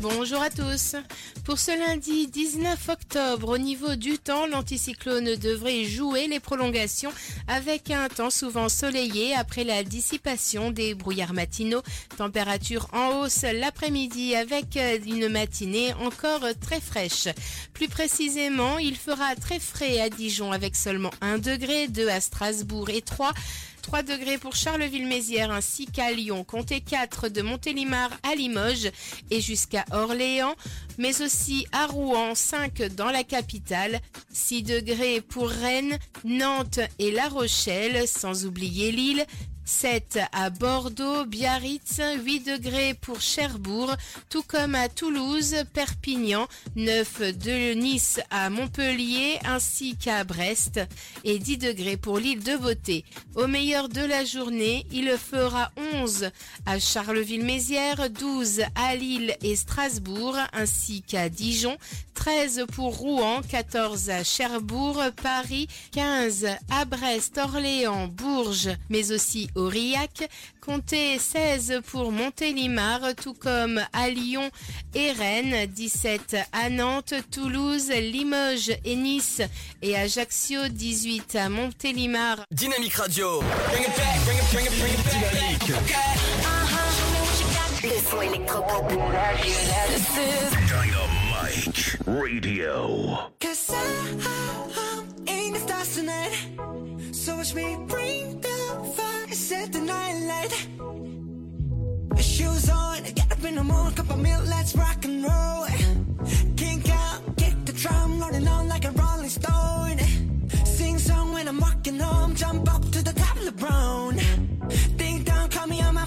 Bonjour à tous. Pour ce lundi 19 octobre, au niveau du temps, l'anticyclone devrait jouer les prolongations avec un temps souvent soleillé après la dissipation des brouillards matinaux. Température en hausse l'après-midi avec une matinée encore très fraîche. Plus précisément, il fera très frais à Dijon avec seulement 1 degré, 2 à Strasbourg et 3 3 degrés pour Charleville-Mézières ainsi qu'à Lyon, comptez 4 de Montélimar à Limoges et jusqu'à Orléans, mais aussi à Rouen, 5 dans la capitale, 6 degrés pour Rennes, Nantes et La Rochelle, sans oublier Lille, 7 à Bordeaux, Biarritz, 8 degrés pour Cherbourg, tout comme à Toulouse, Perpignan, 9 de Nice à Montpellier ainsi qu'à Brest et 10 degrés pour l'île de Beauté. Au meilleur de la journée, il fera 11 à Charleville-Mézières, 12 à Lille et Strasbourg ainsi qu'à Dijon, 13 pour Rouen, 14 à Cherbourg, Paris, 15 à Brest, Orléans, Bourges, mais aussi Aurillac, comptez 16 pour Montélimar, tout comme à Lyon et Rennes, 17 à Nantes, Toulouse, Limoges et Nice et Ajaccio, 18 à Montélimar. Dynamique Radio. Le son électropop. Radio. Cause I, I, in the stars tonight. So watch me bring the fire, set the night light. Shoes on, get up in the morning, cup of milk, let's rock and roll. Kink out, kick the drum, rolling on like a rolling stone. Sing song when I'm walking home, jump up to the top of the brown. Ding dong, call me on my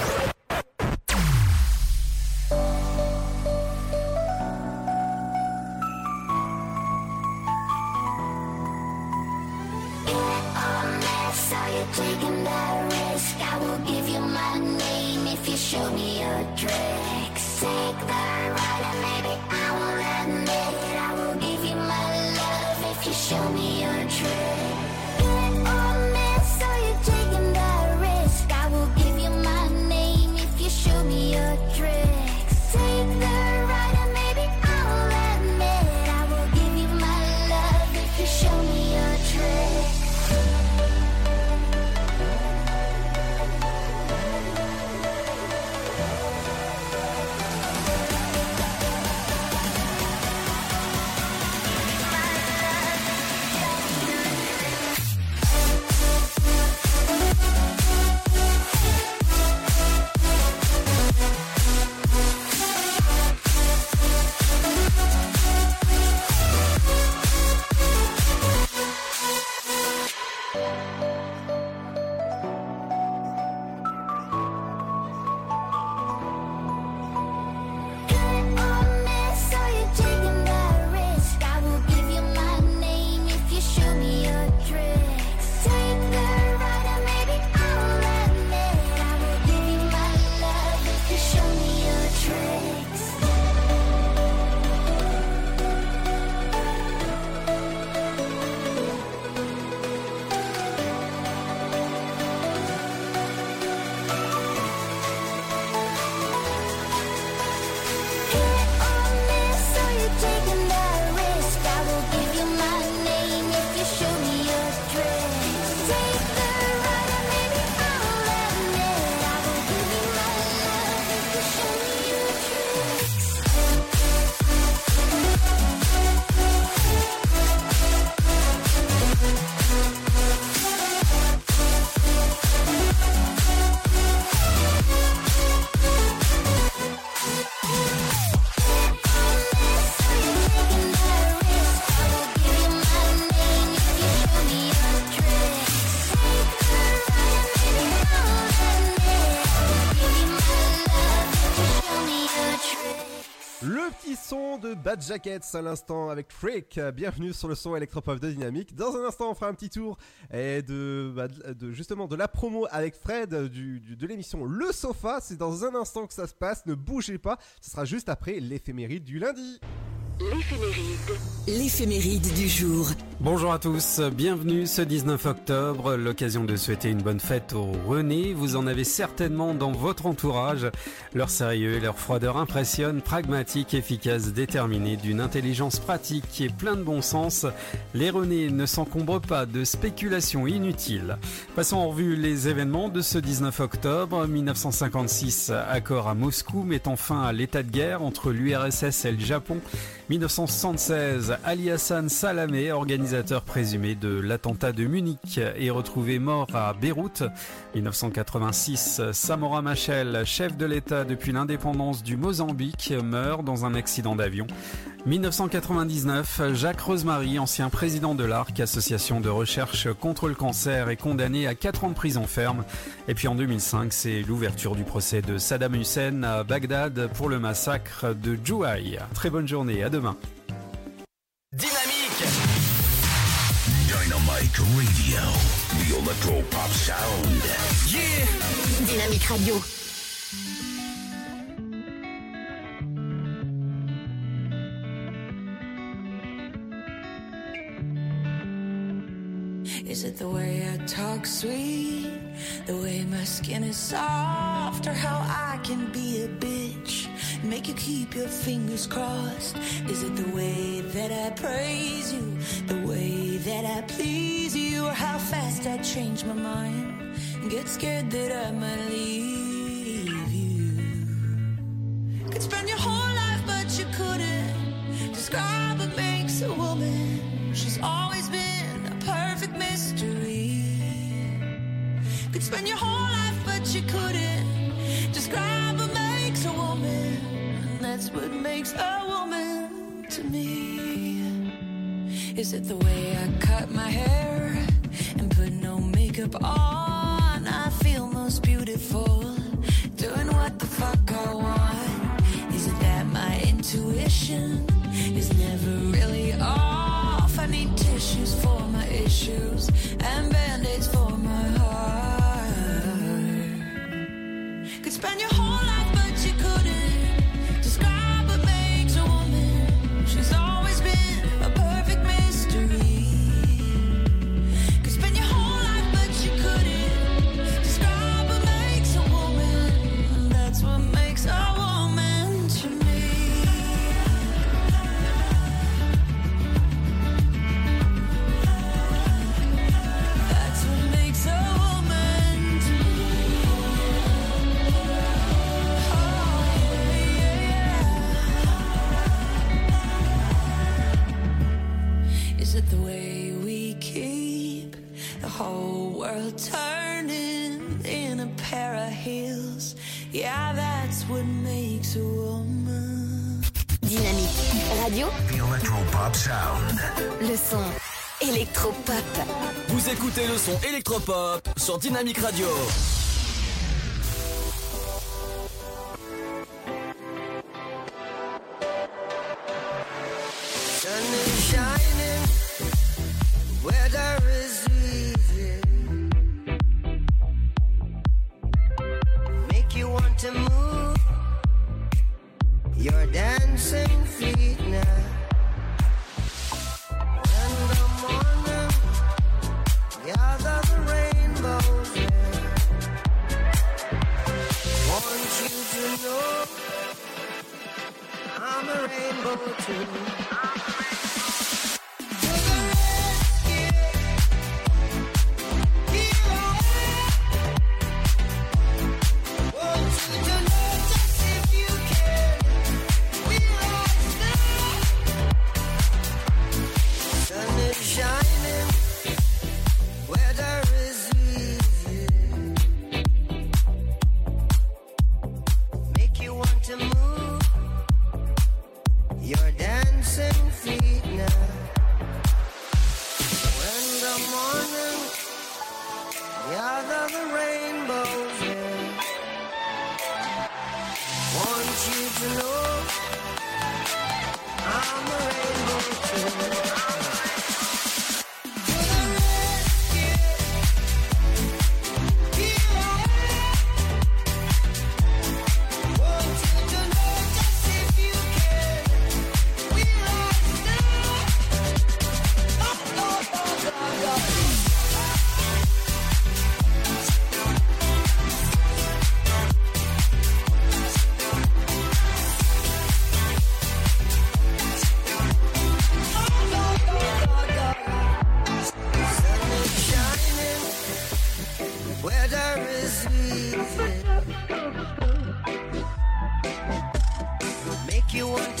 Jackets à l'instant avec Freak. Bienvenue sur le son électropop de Dynamique. Dans un instant, on fera un petit tour et de, bah, justement de la promo avec Fred de l'émission Le Sofa. C'est dans un instant que ça se passe. Ne bougez pas. Ce sera juste après l'éphéméride du lundi. L'éphéméride. L'éphéméride du jour. Bonjour à tous, bienvenue ce 19 octobre, l'occasion de souhaiter une bonne fête aux René. Vous en avez certainement dans votre entourage. Leur sérieux et leur froideur impressionnent, pragmatiques, efficaces, déterminés, d'une intelligence pratique et plein de bon sens. Les René ne s'encombrent pas de spéculations inutiles. Passons en revue les événements de ce 19 octobre. 1956, accord à Moscou mettant fin à l'état de guerre entre l'URSS et le Japon. 1976, Ali Hassan Salamé, organisateur présumé de l'attentat de Munich, est retrouvé mort à Beyrouth. 1986, Samora Machel, chef de l'État depuis l'indépendance du Mozambique, meurt dans un accident d'avion. 1999, Jacques Rosemary, ancien président de l'ARC, association de recherche contre le cancer, est condamné à 4 ans de prison ferme. Et puis en 2005, c'est l'ouverture du procès de Saddam Hussein à Bagdad pour le massacre de Jouaï. Très bonne journée, à demain. Dynamique Dynamite Radio. The Electro Pop Sound. Yeah Dynamique Radio. Is it the way I talk sweet? The way my skin is soft? Or how I can be a bitch? Make you keep your fingers crossed? Is it the way that I praise you? The way that I please you? Or how fast I change my mind? Get scared that I might leave you? Could spend your whole you couldn't describe what makes a woman. That's what makes a woman to me. Is it the way I cut my hair and put put no makeup on, I feel most beautiful. Doing what the fuck I want. Is it that my intuition? Is never really off. I need tissues for my issues and band aids for spend your Electropop Sound. le son électropop. Vous écoutez le son électropop sur Dynamique Radio.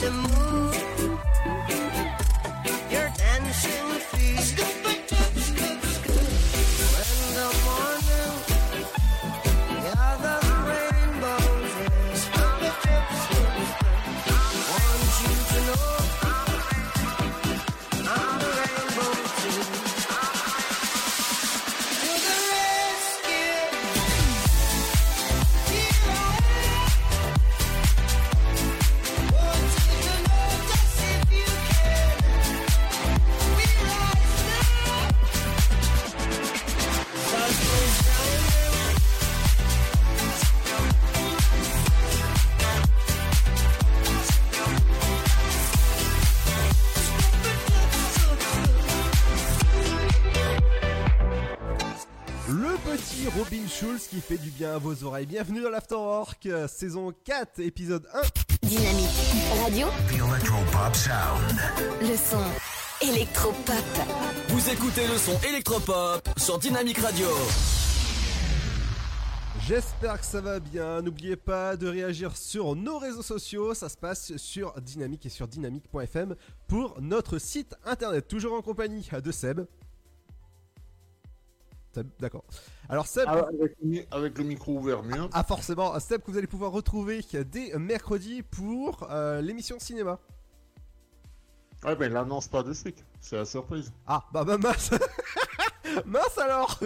To move fait du bien à vos oreilles. Bienvenue dans l'Afterwork, euh, saison 4, épisode 1. Dynamique Radio, The Electropop Sound. le son électropop. Vous écoutez le son électropop sur Dynamique Radio. J'espère que ça va bien. N'oubliez pas de réagir sur nos réseaux sociaux. Ça se passe sur Dynamique et sur dynamique.fm pour notre site internet. Toujours en compagnie de Seb. D'accord. Alors Seb, Ah, avec, avec le micro ouvert, mieux. ah forcément, Seb que vous allez pouvoir retrouver dès mercredi pour euh, l'émission cinéma. Ouais, ben l'annonce pas de suite. C'est la surprise. Ah, bah bah mince Mince alors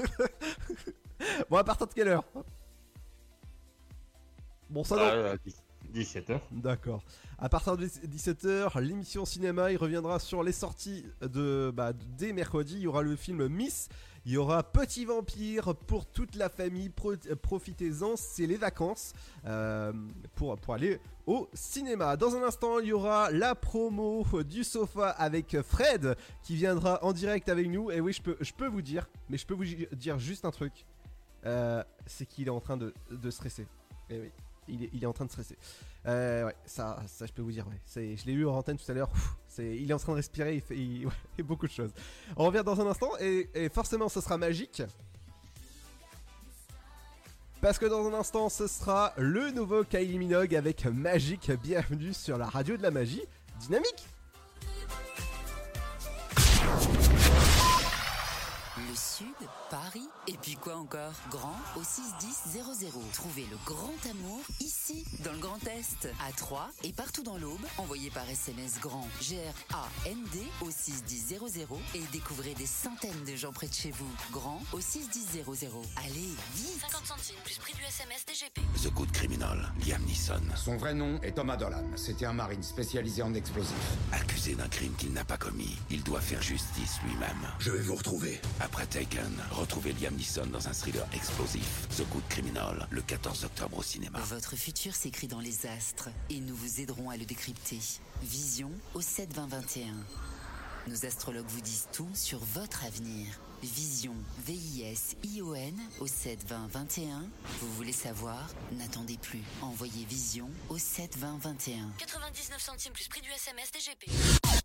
Bon, à partir de quelle heure? Bon, ça. Ah, 17h. D'accord. À partir de 17h, l'émission cinéma, il reviendra sur les sorties de bah, dès mercredi. Il y aura le film Miss, il y aura Petit Vampire pour toute la famille. Euh, Profitez-en, c'est les vacances euh, pour, pour aller au cinéma. Dans un instant, il y aura la promo du sofa avec Fred qui viendra en direct avec nous. Et oui, je peux, je peux vous dire, mais je peux vous dire juste un truc. Euh, c'est qu'il est en train de, de stresser. Et oui, il est, il est en train de stresser. Euh, ouais, ça, ça je peux vous dire. Ouais. C'est, je l'ai eu en antenne tout à l'heure. C'est, il est en train de respirer. Il fait, beaucoup de choses. On revient dans un instant et, et forcément, ce sera magique. Parce que dans un instant, ce sera le nouveau Kylie Minogue avec Magique. Bienvenue sur la radio de la magie dynamique. Le Sud, Paris, et puis quoi encore? Grand au 61000. Trouvez le grand amour ici, dans le Grand Est, à Troyes et partout dans l'Aube. Envoyez par SMS grand G-R-A-N-D au 61000 et découvrez des centaines de gens près de chez vous. Grand au 61000. Allez, vite 50 centimes plus prix du SMS DGP. The Good Criminal, Liam Neeson. Son vrai nom est Thomas Dolan. C'était un marine spécialisé en explosifs. Accusé d'un crime qu'il n'a pas commis, il doit faire justice lui-même. Je vais vous retrouver. Après Taken, retrouvez Liam Neeson dans un thriller explosif. The Good Criminal, le 14 octobre au cinéma. Votre futur s'écrit dans les astres et nous vous aiderons à le décrypter. Vision au 7 20 21. Nos astrologues vous disent tout sur votre avenir. Vision, V-I-S-I-O-N au 7 20 21. Vous voulez savoir? N'attendez plus. Envoyez Vision au 7 20 21. 99 centimes plus prix du SMS DGP.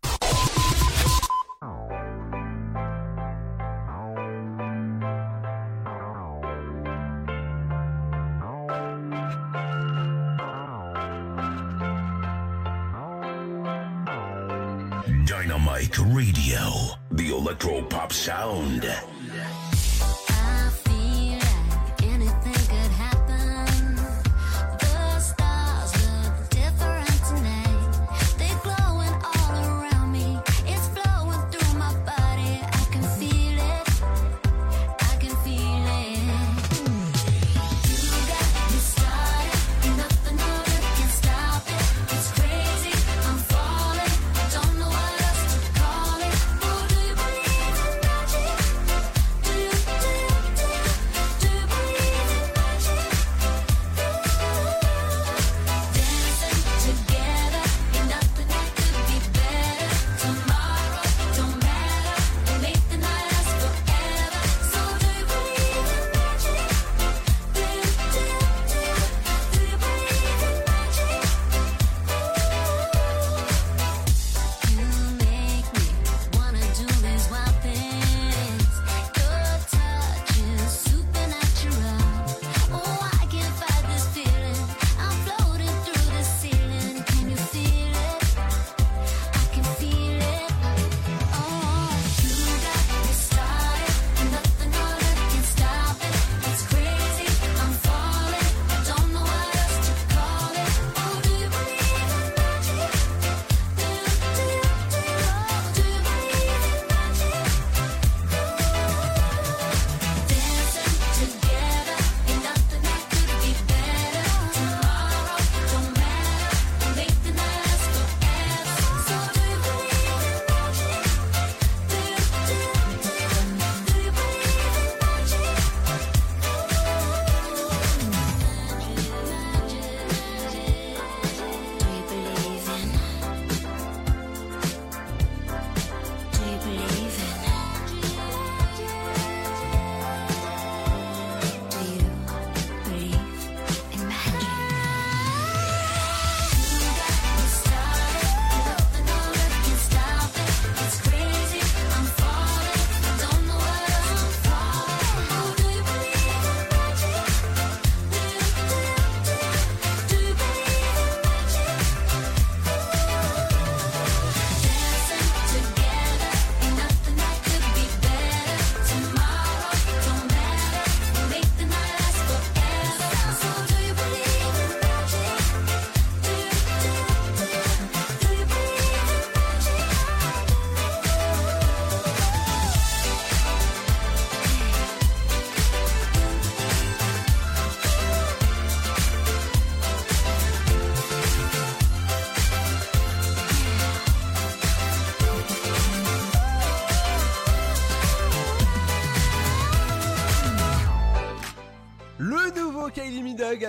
Dynamite Radio. The electro pop sound.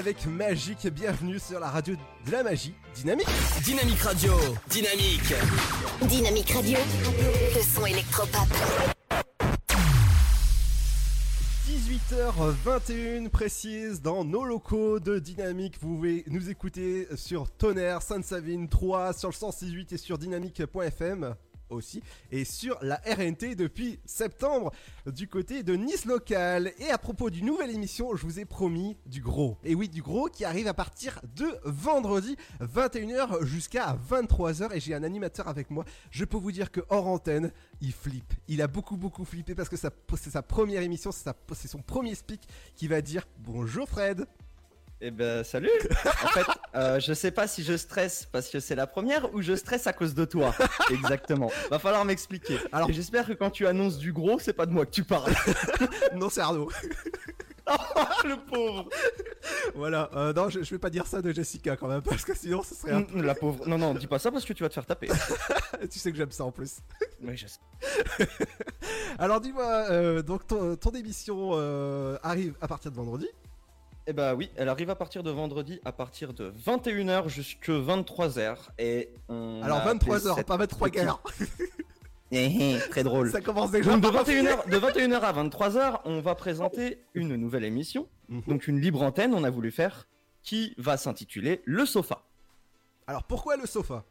Avec Magique. Bienvenue sur la radio de la magie. Dynamique. Dynamique Radio. Dynamique. Dynamique Radio. Le son électropop. 18h21 précise dans nos locaux de Dynamique. Vous pouvez nous écouter sur Tonnerre, Sainte-Savine 3, sur le 168 et sur dynamique.fm aussi et sur la RNT depuis septembre du côté de Nice local. Et à propos d'une nouvelle émission, je vous ai promis du gros. Et oui, du gros qui arrive à partir de vendredi 21h jusqu'à 23h et j'ai un animateur avec moi. Je peux vous dire que hors antenne, il flippe. Il a beaucoup beaucoup flippé parce que c'est sa première émission, c'est son premier speak qui va dire bonjour Fred. Eh ben salut En fait, euh, je sais pas si je stresse parce que c'est la première ou je stresse à cause de toi. Exactement. Va falloir m'expliquer. Alors j'espère que quand tu annonces du gros, c'est pas de moi que tu parles. non, c'est Arnaud. le pauvre. Voilà, euh, non, je, je vais pas dire ça de Jessica quand même parce que sinon ce serait un Mm, La pauvre. Non non, dis pas ça parce que tu vas te faire taper. tu sais que j'aime ça en plus. Oui, je sais. Alors dis-moi, euh, donc ton, ton émission euh, arrive à partir de vendredi. Eh bah oui, elle arrive à partir de vendredi à partir de 21h jusque 23h et on Alors, a appelé 23 heures, cette pas 23 petite- gars. Eh, eh, Très drôle. Ça commence déjà Donc de par 21h, de 21h à 23h, on va présenter une nouvelle émission, Mhm. donc une libre antenne, on a voulu faire, qui va s'intituler Le Sofa. Alors pourquoi le sofa?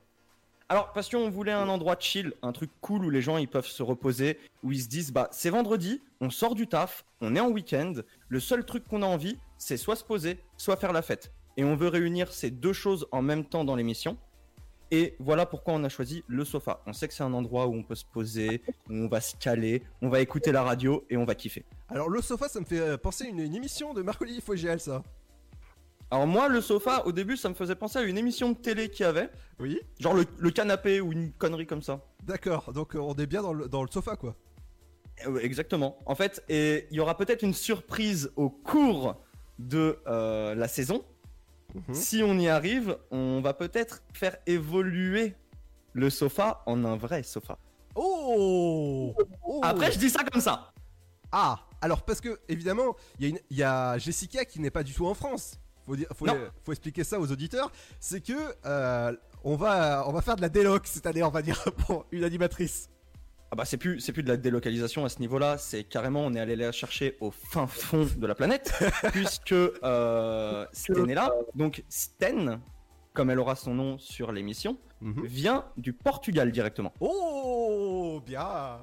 Alors parce qu'on voulait un endroit chill, un truc cool où les gens ils peuvent se reposer, où ils se disent bah c'est vendredi, on sort du taf, on est en week-end, le seul truc qu'on a envie c'est soit se poser, soit faire la fête. Et on veut réunir ces deux choses en même temps dans l'émission. Et voilà pourquoi on a choisi le sofa. On sait que c'est un endroit où on peut se poser, où on va se caler, on va écouter la radio et on va kiffer. Alors le sofa, ça me fait euh, penser à une, une émission de Marcoli Fogiel, ça. Alors moi, le sofa, au début, ça me faisait penser à une émission de télé qu'il y avait. Oui. Genre le, le canapé ou une connerie comme ça. D'accord, donc euh, on est bien dans le, dans le sofa quoi. Ouais, Exactement. En fait, et il y aura peut-être une surprise au cours de euh, la saison. Mhm. Si on y arrive, on va peut-être faire évoluer le sofa en un vrai sofa. Oh, Oh Après, je dis ça comme ça. Ah, alors parce que évidemment, il y, a y Jessica qui n'est pas du tout en France. Faut, dire, faut, Non. faut expliquer ça aux auditeurs. C'est que euh, on va on va faire de la déloc cette année, on va dire pour une animatrice. Ah bah c'est plus c'est plus de la délocalisation à ce niveau-là, c'est carrément on est allé la chercher au fin fond de la planète puisque euh, Sten est là. Donc Sten, comme elle aura son nom sur l'émission, vient du Portugal directement. Oh, bien.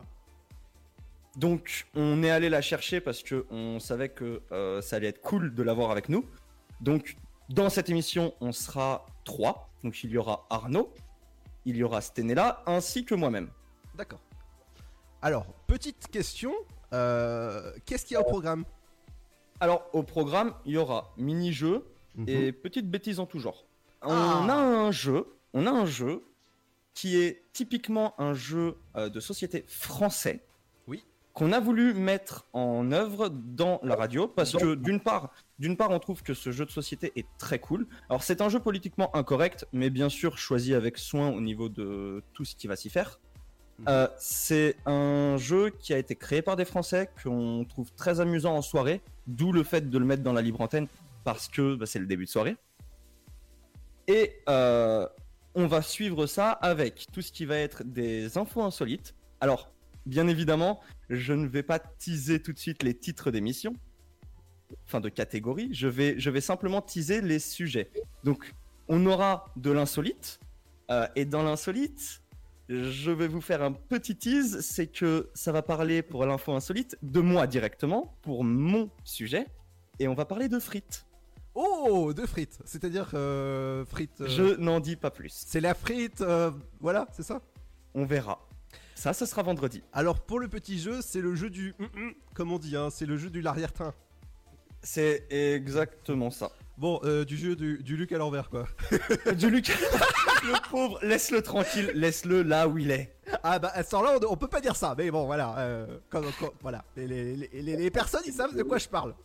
Donc on est allé la chercher parce que on savait que euh, ça allait être cool de l'avoir avec nous. Donc dans cette émission, on sera trois. Donc il y aura Arnaud, il y aura Stenella ainsi que moi-même. D'accord. Alors, petite question, euh, qu'est-ce qu'il y a au programme? Alors, au programme, il y aura mini-jeux et petites bêtises en tout genre. On Ah. a un jeu, on a un jeu qui est typiquement un jeu euh, de société français. Oui. Qu'on a voulu mettre en œuvre dans la radio parce que d'une part, d'une part, on trouve que ce jeu de société est très cool. Alors, c'est un jeu politiquement incorrect, mais bien sûr choisi avec soin au niveau de tout ce qui va s'y faire. Euh, c'est un jeu qui a été créé par des Français qu'on trouve très amusant en soirée, d'où le fait de le mettre dans la libre antenne parce que bah, c'est le début de soirée. Et euh, on va suivre ça avec tout ce qui va être des infos insolites. Alors, bien évidemment, je ne vais pas teaser tout de suite les titres d'émissions, enfin de catégories. Je vais, je vais simplement teaser les sujets. Donc, on aura de l'insolite. euh, et dans l'insolite, je vais vous faire un petit tease, c'est que ça va parler pour l'info insolite de moi directement, pour mon sujet, et on va parler de frites. Oh, de frites, c'est-à-dire euh, frites. euh, Je n'en dis pas plus. C'est la frite, euh, voilà, c'est ça? On verra. Ça, ce sera vendredi. Alors pour le petit jeu, c'est le jeu du hum, hum, comme on dit, hein, c'est le jeu du l'arrière-train. C'est exactement ça. Bon, euh, du jeu du, du Luc à l'envers quoi. du Luc. le pauvre, laisse-le tranquille, laisse-le là où il est. Ah bah à ce temps-là, on, on peut pas dire ça, mais bon voilà, euh, quand- quand- voilà, les, les- les- les- les personnes ils savent de quoi je parle.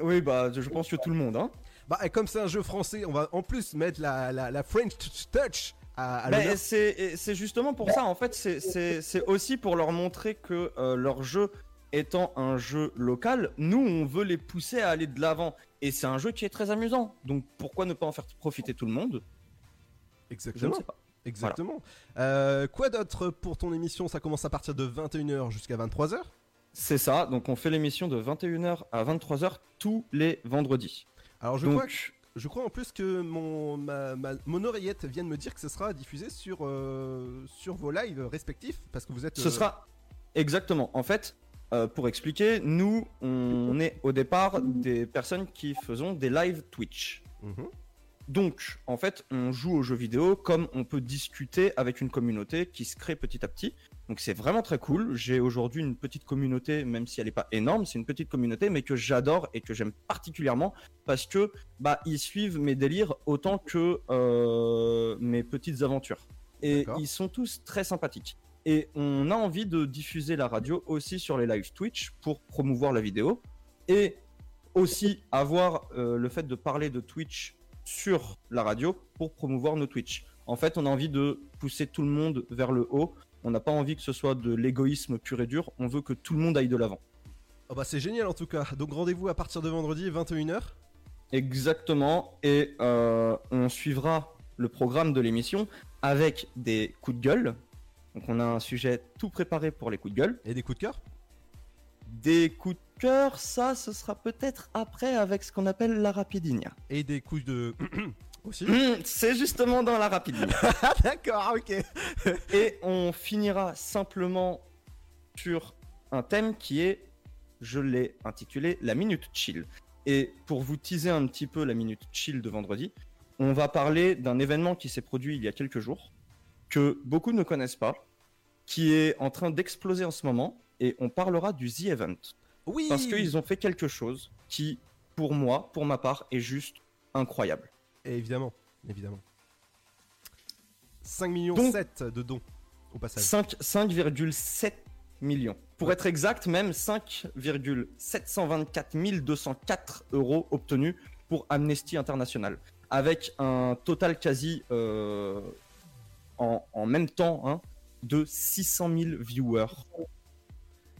Oui, bah je pense que tout le monde, hein. Bah et comme c'est un jeu français, on va en plus mettre la, la, la French touch à, à Bah, c'est et c'est justement pour ça, en fait, c'est- c'est c'est aussi pour leur montrer que euh, leur jeu étant un jeu local, nous, on veut les pousser à aller de l'avant. Et c'est un jeu qui est très amusant. Donc pourquoi ne pas en faire profiter tout le monde? Exactement. Exactement. Euh, quoi d'autre pour ton émission? Ça commence à partir de 21h jusqu'à 23h C'est ça, donc on fait l'émission de 21h à 23h tous les vendredis. Alors je Donc- crois, que- je crois en plus que mon, ma- ma- mon oreillette vient de me dire que ce sera diffusé sur, euh, sur vos lives respectifs parce que vous êtes. Ce euh, sera exactement. En fait, euh, pour expliquer, nous, on est au départ des personnes qui faisons des live Twitch. mhm. Donc, en fait, on joue aux jeux vidéo comme on peut discuter avec une communauté qui se crée petit à petit. Donc, c'est vraiment très cool. J'ai aujourd'hui une petite communauté, même si elle n'est pas énorme, c'est une petite communauté, mais que j'adore et que j'aime particulièrement parce que bah ils suivent mes délires autant que euh, mes petites aventures. Et ils sont tous très sympathiques. Et on a envie de diffuser la radio aussi sur les live Twitch pour promouvoir la vidéo et aussi avoir euh, le fait de parler de Twitch sur la radio pour promouvoir nos Twitch. En fait, on a envie de pousser tout le monde vers le haut. On n'a pas envie que ce soit de l'égoïsme pur et dur. On veut que tout le monde aille de l'avant. Oh bah c'est génial en tout cas. Donc rendez-vous à partir de vendredi 21h. Exactement. Et euh, on suivra le programme de l'émission avec des coups de gueule. Donc on a un sujet tout préparé pour les coups de gueule. Et des coups de cœur? Des coups de cœur, ça, ce sera peut-être après avec ce qu'on appelle la rapidinia. Et des coups de. aussi? Hmm, C'est justement dans la rapidinia. Ah d'accord, ok. Et on finira simplement sur un thème qui est, je l'ai intitulé la minute chill. Et pour vous teaser un petit peu la minute chill de vendredi, on va parler d'un événement qui s'est produit il y a quelques jours, que beaucoup ne connaissent pas, qui est en train d'exploser en ce moment, et on parlera du The Event. Oui Parce qu'ils ont fait quelque chose qui, pour moi, pour ma part, est juste incroyable. Et évidemment, évidemment. 5 millions Donc- 7 de dons au passage. 5 5,7 millions. Pour être exact, même 5,724 204 euros obtenus pour Amnesty International. Avec un total quasi euh, en, en même temps hein, de 600 000 viewers.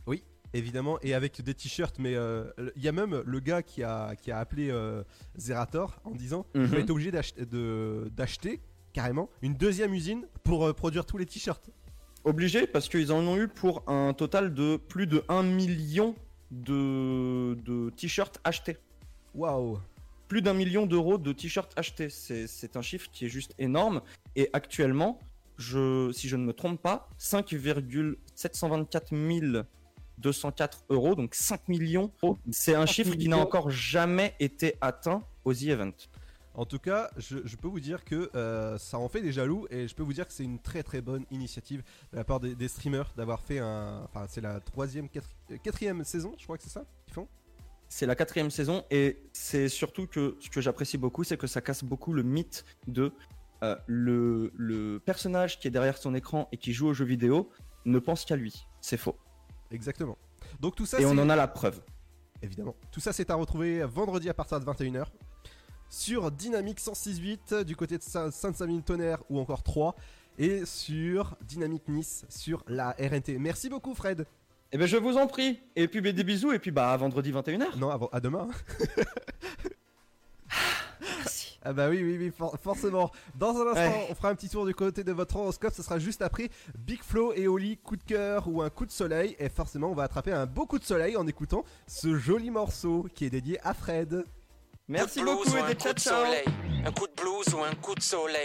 Oui, évidemment, et avec des t-shirts, mais euh, il y a même le gars qui a, qui a appelé euh, Zerator en disant Mhm. Je vais être obligé d'acheter carrément une deuxième usine pour euh, produire tous les t-shirts. Obligé parce qu'ils en ont eu pour un total de plus de 1 million de, de t-shirts achetés. Waouh Plus d'un million d'euros de t-shirts achetés. C'est un chiffre qui est juste énorme. Et actuellement, je, si je ne me trompe pas, 5,724 204 euros, donc 5 millions. C'est un 5 chiffre qui n'a encore jamais été atteint aux The Event. En tout cas, je, je peux vous dire que euh, ça en fait des jaloux et je peux vous dire que c'est une très très bonne initiative de la part des, des streamers d'avoir fait un. Enfin, c'est la troisième, quatri- quatrième saison, je crois que c'est ça qu'ils font. C'est la quatrième saison et c'est surtout que ce que j'apprécie beaucoup, c'est que ça casse beaucoup le mythe de euh, le, le personnage qui est derrière son écran et qui joue aux jeux vidéo ne pense qu'à lui. C'est faux. Exactement. Donc tout ça, Et on en a la preuve. Évidemment. Tout ça, c'est à retrouver vendredi à partir de 21h sur Dynamique 106.8 du côté de Saint- Sainte-Savine-Tonnerre ou encore 3 et sur Dynamique Nice sur la RNT. Merci beaucoup, Fred. Eh ben je vous en prie. Et puis ben, des bisous et puis bah à vendredi 21h. Non, à, à demain. Ah bah oui, oui, oui, for- forcément. Dans un instant, Ouais. on fera un petit tour du côté de votre horoscope. Ce sera juste après Big Flo et Oli, coup de cœur ou un coup de soleil. Et forcément, on va attraper un beau coup de soleil en écoutant ce joli morceau qui est dédié à Fred. Merci beaucoup ou et des coup ciao de ciao. soleil. Un coup de blues ou un coup de soleil.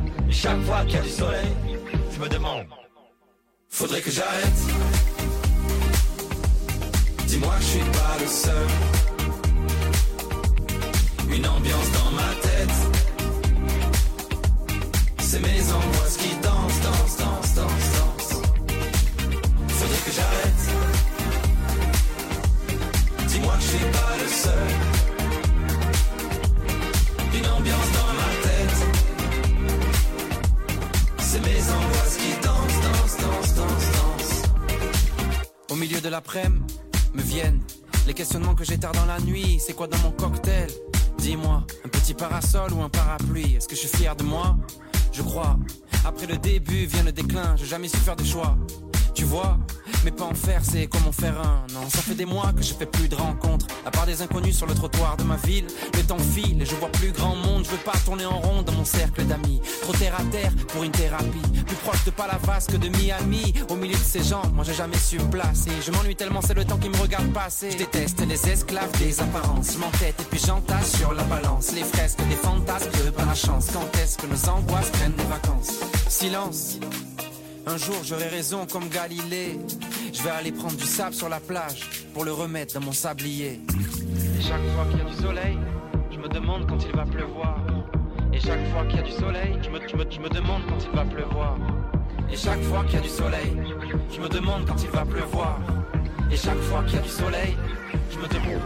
Chaque fois qu'il y a du soleil, je me demande. Faudrait que j'arrête. Dis-moi que je suis pas le seul. Une ambiance dans ma tête. C'est mes angoisses qui dansent, dansent, dansent, dansent, dansent. Faudrait que j'arrête. Dis-moi que je suis pas le seul. Une ambiance dans ma tête. Au milieu de l'après-midi, me viennent les questionnements que j'éteins dans la nuit. C'est quoi dans mon cocktail? Dis-moi, un petit parasol ou un parapluie? Est-ce que je suis fier de moi? Je crois. Après le début vient le déclin, j'ai jamais su faire de choix. Tu vois, mais pas en faire, c'est comme en faire un. Non, ça fait des mois que je fais plus de rencontres. À part des inconnus sur le trottoir de ma ville, le temps file et je vois plus grand monde. Je veux pas tourner en rond dans mon cercle d'amis. Trop terre à terre pour une thérapie. Plus proche de Palavas que de Miami. Au milieu de ces gens, moi j'ai jamais su me placer. Je m'ennuie tellement, c'est le temps qui me regarde passer. Je déteste les esclaves des apparences. M'entête et puis j'entasse sur la balance. Les fresques des fantasmes de par la chance. Quand est-ce que nos angoisses prennent des vacances? Silence. Un jour j'aurai raison comme Galilée. Je vais aller prendre du sable sur la plage pour le remettre dans mon sablier. Et chaque fois qu'il y a du soleil, je me demande quand il va pleuvoir. Et chaque fois qu'il y a du soleil, je me, je me- je me demande quand il va pleuvoir. Et chaque fois qu'il y a du soleil, je me demande quand il va pleuvoir. Et chaque fois qu'il y a du soleil, je me demande.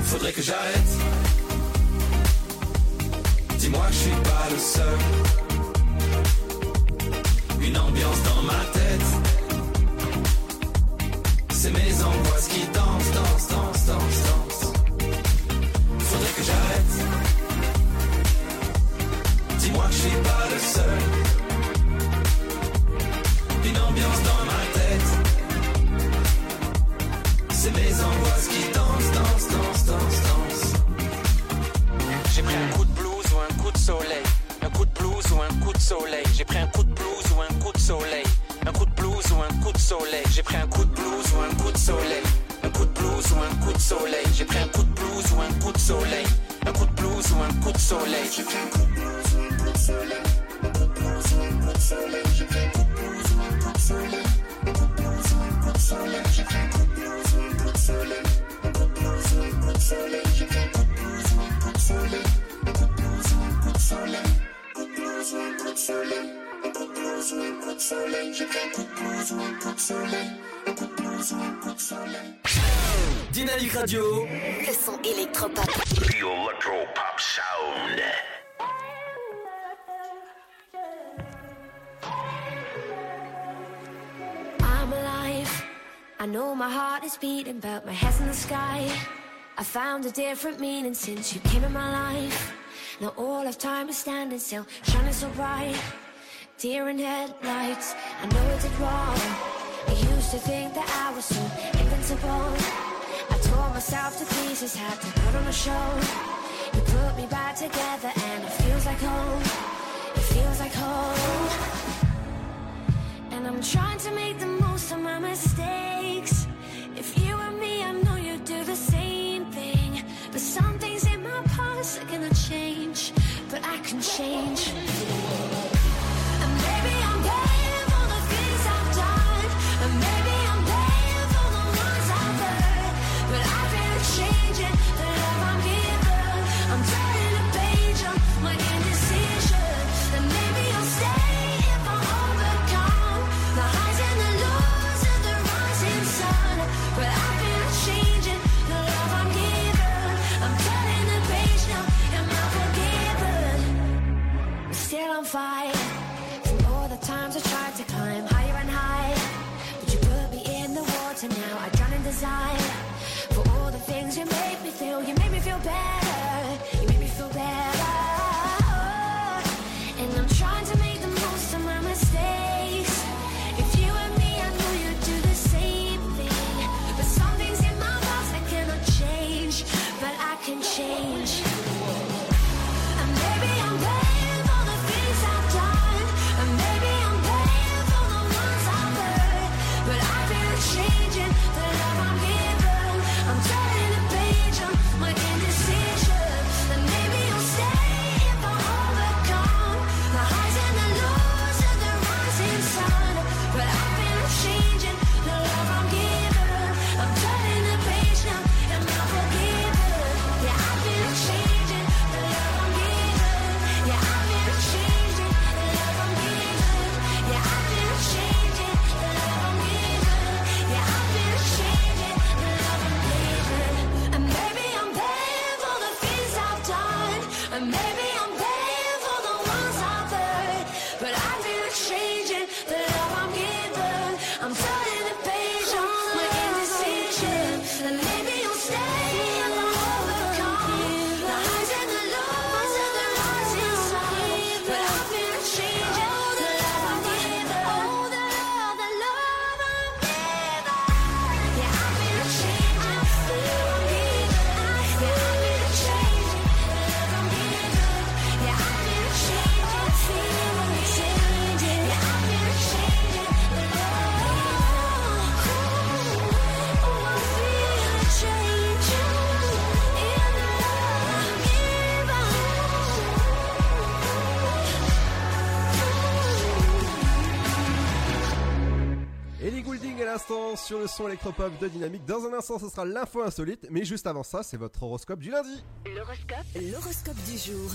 Faudrait que j'arrête. Dis-moi que je suis pas le seul. Une ambiance dans ma tête. C'est mes angoisses qui dansent, dansent, dansent, dansent, dansent. Faudrait que j'arrête. Dis-moi que je suis pas le seul. Une ambiance dans ma tête. C'est mes angoisses qui dansent, dansent, dansent, dansent, dansent. J'ai pris un coup de blues ou un coup de soleil. Un coup de blues ou un coup de soleil. Soleil. Un coup de blues ou un coup de soleil. J'ai pris un coup de blues ou un coup de soleil. Un coup de blues ou un coup de soleil. J'ai pris un coup de blues ou un coup de soleil. Un coup de blues ou un coup de soleil. J'ai pris un coup de blues ou un coup de soleil. Blues ou un coup de soleil. J'ai pris un blues ou un coup de soleil. Un blues ou un coup de. Dynamique Radio. Le son électropop. The Electro Pop Sound. I'm alive. I know my heart is beating, but my head's in the sky. I found a different meaning since you came in my life. Now all of time is standing still, shining so bright. Deer in headlights, I know I did wrong. I used to think that I was so invincible. I tore myself to pieces, had to put on a show. You put me back together, and it feels like home. It feels like home. And I'm trying to make the most of my mistakes. If you and me, I know you'd do the same thing. But some things in my past are gonna change. But I can change. fight sur le son électropop de Dynamique. Dans un instant, ce sera l'info insolite, mais juste avant ça, c'est votre horoscope du lundi. L'horoscope. L'horoscope du jour.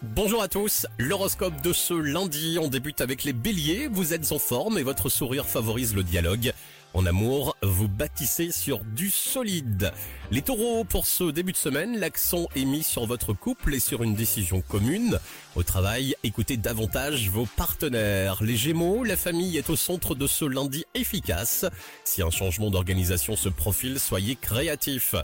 Bonjour à tous, l'horoscope de ce lundi, on débute avec les béliers, vous êtes en forme et votre sourire favorise le dialogue. En amour, vous bâtissez sur du solide. Les taureaux, pour ce début de semaine, l'accent est mis sur votre couple et sur une décision commune. Au travail, écoutez davantage vos partenaires. Les gémeaux, la famille est au centre de ce lundi efficace. Si un changement d'organisation se profile, soyez créatifs.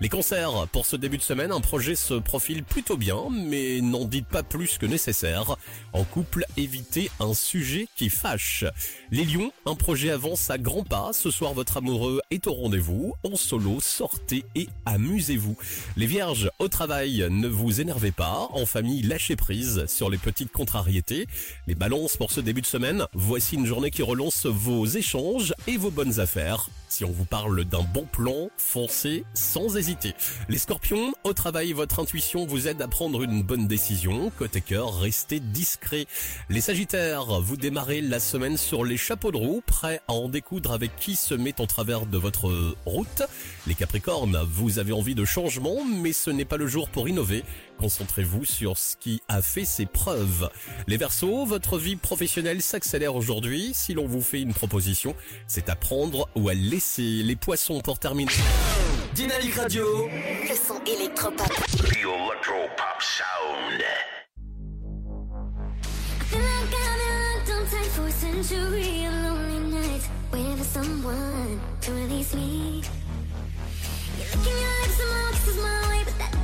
Les cancers, pour ce début de semaine, un projet se profile plutôt bien, mais n'en dites pas plus que nécessaire. En couple, évitez un sujet qui fâche. Les lions, un projet avance à grands pas. Ce soir, votre amoureux est au rendez-vous. En solo, sortez et amusez-vous. Les vierges, au travail, ne vous énervez pas. En famille, lâchez prise sur les petites contrariétés. Les balances, pour ce début de semaine, voici une journée qui relance vos échanges et vos bonnes affaires. Si on vous parle d'un bon plan, foncez sans hésiter. Les scorpions, au travail, votre intuition vous aide à prendre une bonne décision. Côté cœur, restez discret. Les sagittaires, vous démarrez la semaine sur les chapeaux de roue, prêts à en découdre avec qui se met en travers de votre route. Les capricornes, vous avez envie de changement, mais ce n'est pas le jour pour innover. Concentrez-vous sur ce qui a fait ses preuves. Les Verseaux, votre vie professionnelle s'accélère aujourd'hui. Si l'on vous fait une proposition, c'est à prendre ou à laisser. Les poissons pour terminer. Dynamique Radio. Le son électropop. The Electropop Sound. feel like I've been locked on tight for a century of lonely nights, waiting for someone to release me. Give me lips and love, this is my way, but that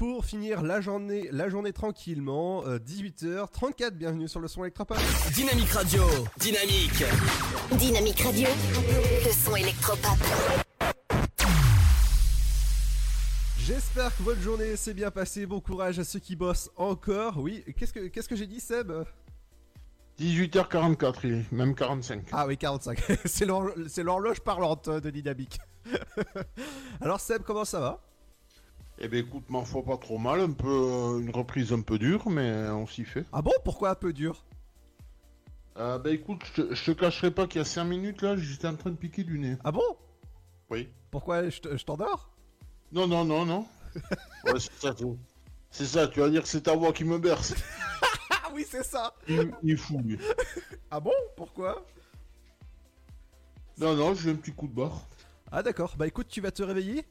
Pour finir la journée, la journée tranquillement. 18h34, bienvenue sur le son électropop. Dynamique Radio, dynamique. Dynamique Radio, le son électropop. J'espère que votre journée s'est bien passée. Bon courage à ceux qui bossent encore. Oui, qu'est-ce que, qu'est-ce que j'ai dit, Seb? 18h44, il est même 45. Ah oui, 45. c'est, l'hor- c'est l'horloge parlante euh, de Dynamique. Alors, Seb, comment ça va? Eh ben écoute, m'en faut pas trop mal, un peu euh, une reprise un peu dure, mais on s'y fait. Ah bon? Pourquoi un peu dur? Euh, bah écoute, je te, je te cacherai pas qu'il y a 5 minutes là, j'étais en train de piquer du nez. Ah bon? Oui. Pourquoi? Je, te- je t'endors? Non, non, non, non. Ouais, c'est ça, tu- c'est ça, tu vas dire que c'est ta voix qui me berce. Ah oui, c'est ça Il, il est fou, lui. Ah bon? Pourquoi? Non, non, j'ai un petit coup de barre. Ah d'accord, bah écoute, tu vas te réveiller?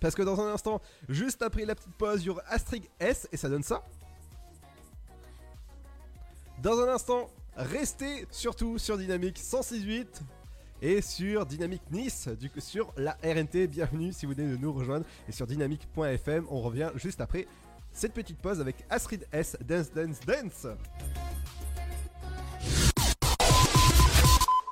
Parce que dans un instant, juste après la petite pause, il y aura Astrid S et ça donne ça. Dans un instant, restez surtout sur Dynamique 106.8 et sur Dynamique Nice, du coup sur la RNT. Bienvenue si vous venez de nous rejoindre et sur dynamique.fm. On revient juste après cette petite pause avec Astrid S, Dance Dance Dance.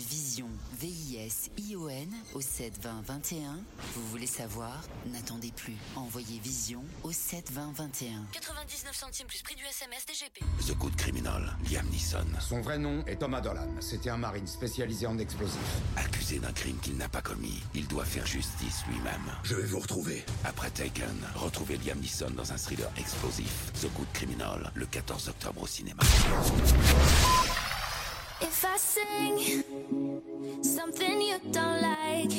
Vision, V-I-S-I-O-N au 7 20 21. Vous voulez savoir? N'attendez plus. Envoyez Vision au 7 20 21. 99 centimes plus prix du SMS DGP. The Good Criminal, Liam Neeson, Son vrai nom est Thomas Dolan. C'était un marine spécialisé en explosifs. accusé d'un crime qu'il n'a pas commis, il doit faire justice lui-même. Je vais vous retrouver. Après Taken, retrouvez Liam Neeson dans un thriller explosif, The Good Criminal, le 14 octobre au cinéma. If I sing something you don't like,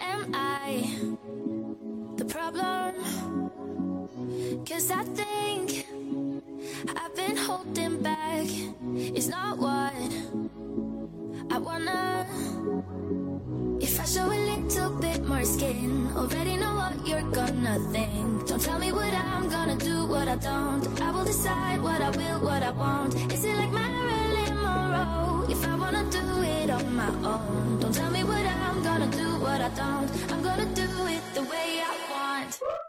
am I the problem? Cause I think I've been holding back. It's not what I wanna. If I show a little bit more skin, already know what you're gonna think. Don't tell me what I'm gonna do, what I don't. I will decide what I will, what I won't. Is it like Marilyn If I wanna do it on my own, don't tell me what I'm gonna do, what I don't. I'm gonna do it the way I want.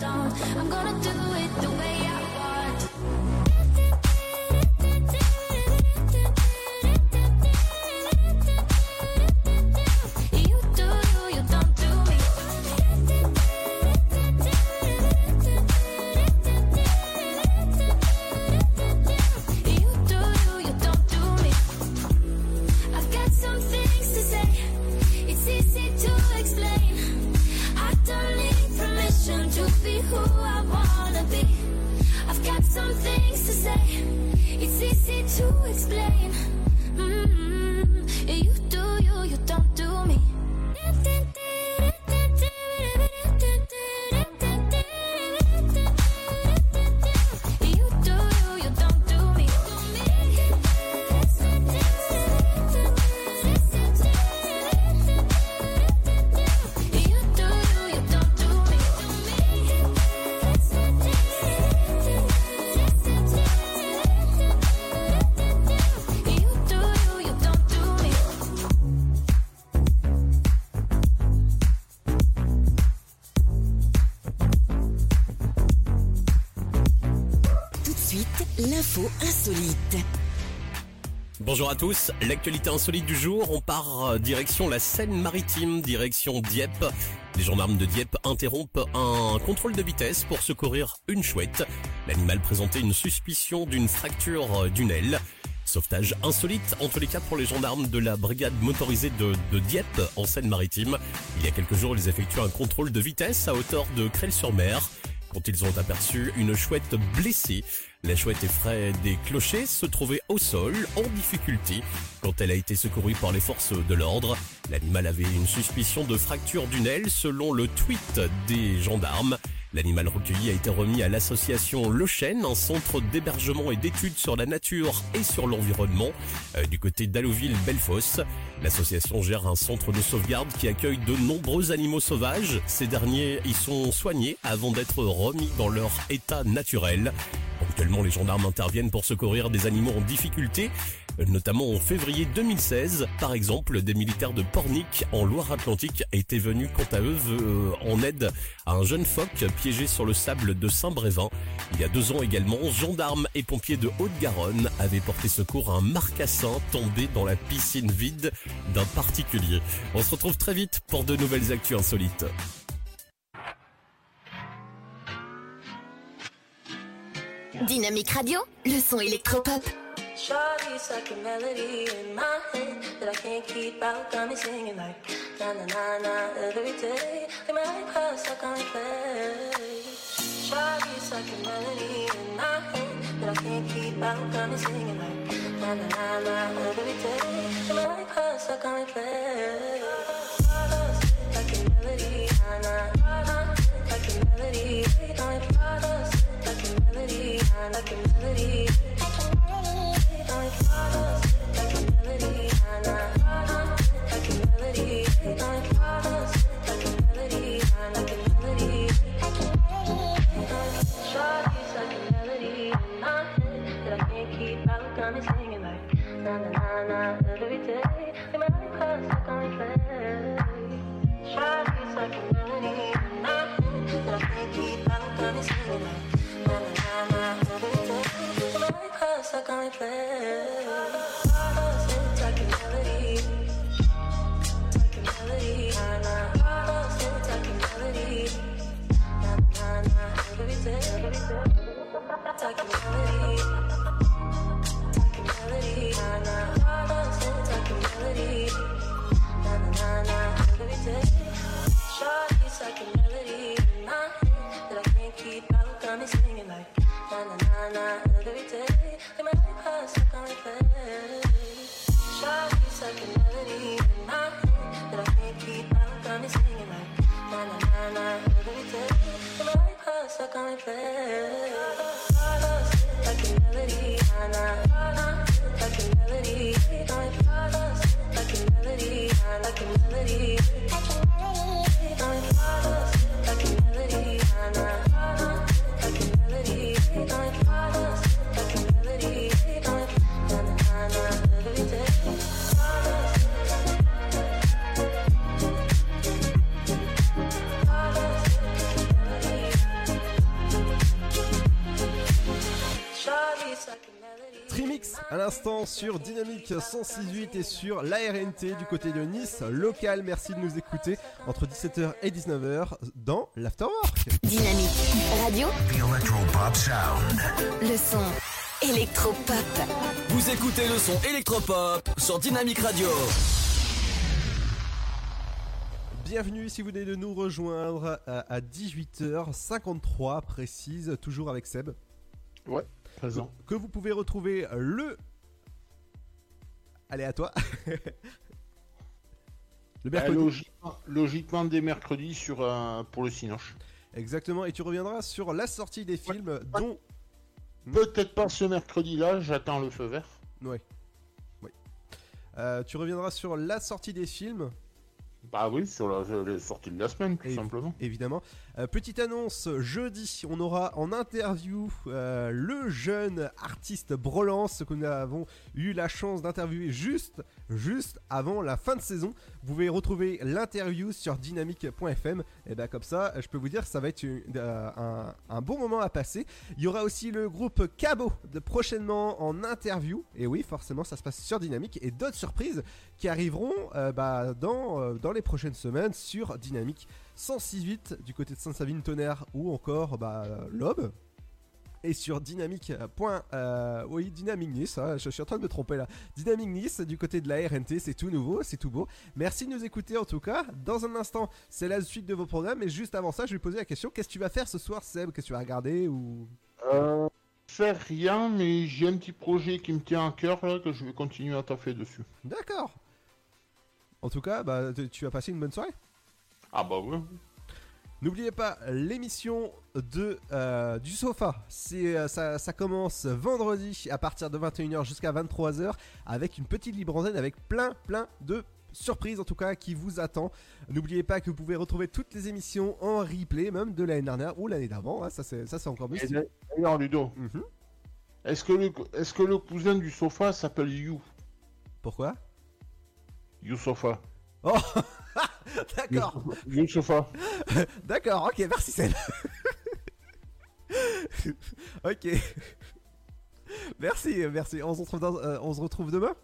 Don't. I'm gonna do Bonjour à tous, l'actualité insolite du jour, on part euh, direction la Seine-Maritime, direction Dieppe. Les gendarmes de Dieppe interrompent un contrôle de vitesse pour secourir une chouette. L'animal présentait une suspicion d'une fracture euh, d'une aile. Sauvetage insolite, en tous les cas pour les gendarmes de la brigade motorisée de, Dieppe en Seine-Maritime. Il y a quelques jours, ils effectuent un contrôle de vitesse à hauteur de Crelle-sur-Mer quand ils ont aperçu une chouette blessée. La chouette effraie des clochers se trouvait au sol, en difficulté. Quand elle a été secourue par les forces de l'ordre, l'animal avait une suspicion de fracture d'une aile selon le tweet des gendarmes. L'animal recueilli a été remis à l'association Le Chêne, un centre d'hébergement et d'études sur la nature et sur l'environnement, euh, du côté d'Alloville-Bellefosse. L'association gère un centre de sauvegarde qui accueille de nombreux animaux sauvages. Ces derniers y sont soignés avant d'être remis dans leur état naturel. Actuellement, les gendarmes interviennent pour secourir des animaux en difficulté, notamment en février 2016. Par exemple, des militaires de Pornic en Loire-Atlantique étaient venus quant à eux euh, en aide à un jeune phoque piégé sur le sable de Saint-Brévin. Il y a deux ans également, gendarmes et pompiers de Haute-Garonne avaient porté secours à un marcassin tombé dans la piscine vide d'un particulier. On se retrouve très vite pour de nouvelles actus insolites. Dynamique Radio, le son électropop. Melody in my head that I can't keep out. Me singing like every day. My a melody in my head that I can't keep out. Me singing like every day. My like a melody. Stuck on replay. Like a melody. Like a melody. À l'instant sur Dynamique 106.8 et sur l'ARNT du côté de Nice, local. Merci de nous écouter entre 17h et 19h dans l'Afterwork. Dynamique Radio, The Electropop Sound. le son électropop. Vous écoutez le son électropop sur Dynamique Radio. Bienvenue si vous venez de nous rejoindre à, à 18h53 précise, toujours avec Seb. Ouais, présent. Que vous pouvez retrouver le. Allez, à toi. le Bah, mercredi. logiquement, logiquement des mercredis sur, euh, pour le Cinoche. Exactement, et tu reviendras sur la sortie des films dont. Peut-être pas ce mercredi-là, j'attends le feu vert. Ouais. Oui. Euh, tu reviendras sur la sortie des films. Bah oui, sur la, les sorties de la semaine, tout Évi- simplement. Évidemment. Euh, petite annonce, jeudi, on aura en interview euh, le jeune artiste Brolance que nous avons eu la chance d'interviewer juste juste avant la fin de saison. Vous pouvez retrouver l'interview sur dynamique.fm. Et ben comme ça, je peux vous dire, ça va être euh, un, bon moment à passer. Il y aura aussi le groupe Cabo de prochainement en interview. Et oui, forcément, ça se passe sur Dynamique et d'autres surprises qui arriveront euh, bah, dans, euh, dans les prochaines semaines sur Dynamique 106.8 du côté de Saint-Savine-Tonnerre ou encore bah. Et sur Dynamique. point, euh, oui, Dynamique Nice, hein, je, je suis en train de me tromper là. Dynamique Nice du côté de la RNT, c'est tout nouveau, c'est tout beau. Merci de nous écouter en tout cas. Dans un instant, c'est la suite de vos programmes. Et juste avant ça, je vais poser la question qu'est-ce que tu vas faire ce soir, Seb? Qu'est-ce que tu vas regarder ou? Euh, faire rien, mais j'ai un petit projet qui me tient à cœur là, que je vais continuer à taffer dessus. D'accord. En tout cas, bah, tu- vas passer une bonne soirée? Ah bah ouais. N'oubliez pas l'émission de euh, du sofa. C'est euh, ça, ça commence vendredi à partir de 21h jusqu'à 23h avec une petite libre antenne avec plein plein de surprises en tout cas qui vous attend. N'oubliez pas que vous pouvez retrouver toutes les émissions en replay même de l'année dernière ou l'année d'avant. hein, ça c'est ça c'est encore mieux. Et D'ailleurs, Ludo, est-ce que, le, est-ce que le cousin du sofa s'appelle You? Pourquoi? You Sofa. Oh D'accord. D'accord, ok, merci Seb. ok. Merci, merci. On se retrouve, dans- euh, on se retrouve demain?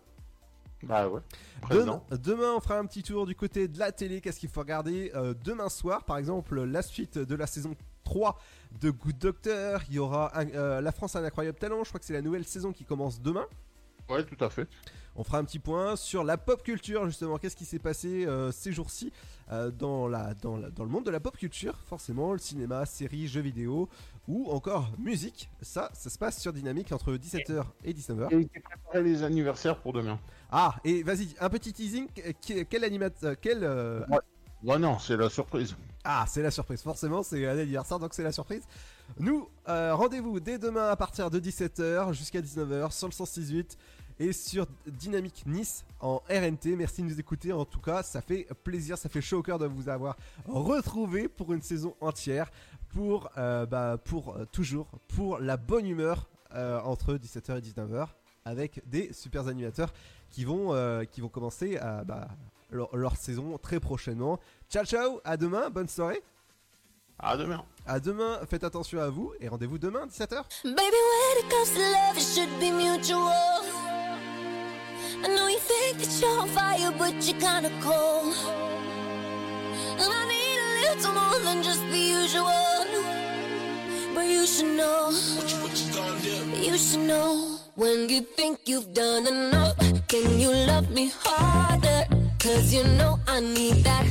Bah ouais. Demain, demain, on fera un petit tour du côté de la télé. Qu'est-ce qu'il faut regarder? Euh, demain soir Par exemple, la suite de la saison 3 de Good Doctor. Il y aura un- euh, La France a un incroyable talent. Je crois que c'est la nouvelle saison qui commence demain. Ouais, tout à fait. On fera un petit point sur la pop culture justement. Qu'est-ce qui s'est passé euh, ces jours-ci euh, dans, la, dans, la- dans le monde de la pop culture? Forcément, le cinéma, séries, jeux vidéo ou encore musique. Ça, ça se passe sur Dynamique entre 17h et 19h. Et j'ai préparé les anniversaires pour demain. Ah, et vas-y, un petit teasing. Quel, animateur. Quel. euh, Ouais, non, c'est la surprise. Ah, c'est la surprise. Forcément, c'est un anniversaire, donc c'est la surprise. Nous, euh, rendez-vous dès demain à partir de 17h jusqu'à 19h sur le 168 et sur Dynamique Nice en RNT. Merci de nous écouter. En tout cas, ça fait plaisir, ça fait chaud au cœur de vous avoir retrouvé pour une saison entière, pour, euh, bah, pour euh, toujours, pour la bonne humeur euh, entre 17h et 19h avec des super animateurs qui vont, euh, qui vont commencer à, bah, leur, leur saison très prochainement. Ciao ciao, à demain, bonne soirée. À demain. À demain, faites attention à vous et rendez-vous demain 17h. Baby, when it comes to love, it should be mutual. I know you think that you're on fire, but you're kinda cold. And I need a little more than just the usual. But you should know. you should know. When you think you've done enough, can you love me harder? Cause you know I need that.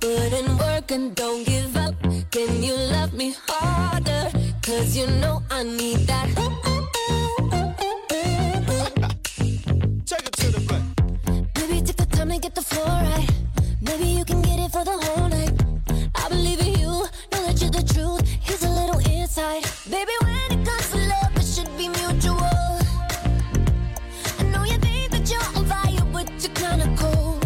Put in work and don't give up. Can you love me harder? Cause you know I need that. Get the floor right. Maybe you can get it for the whole night. I believe in you, know that you're the truth. Here's a little insight. Baby, when it comes to love, it should be mutual. I know you think that you're on fire, but you're kinda cold.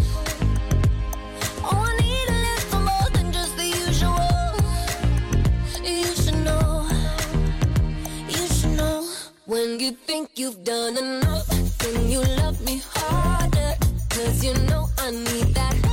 Oh, I need a little more than just the usual. You should know, you should know. When you think you've done enough, then you love me? Cause you know I need that.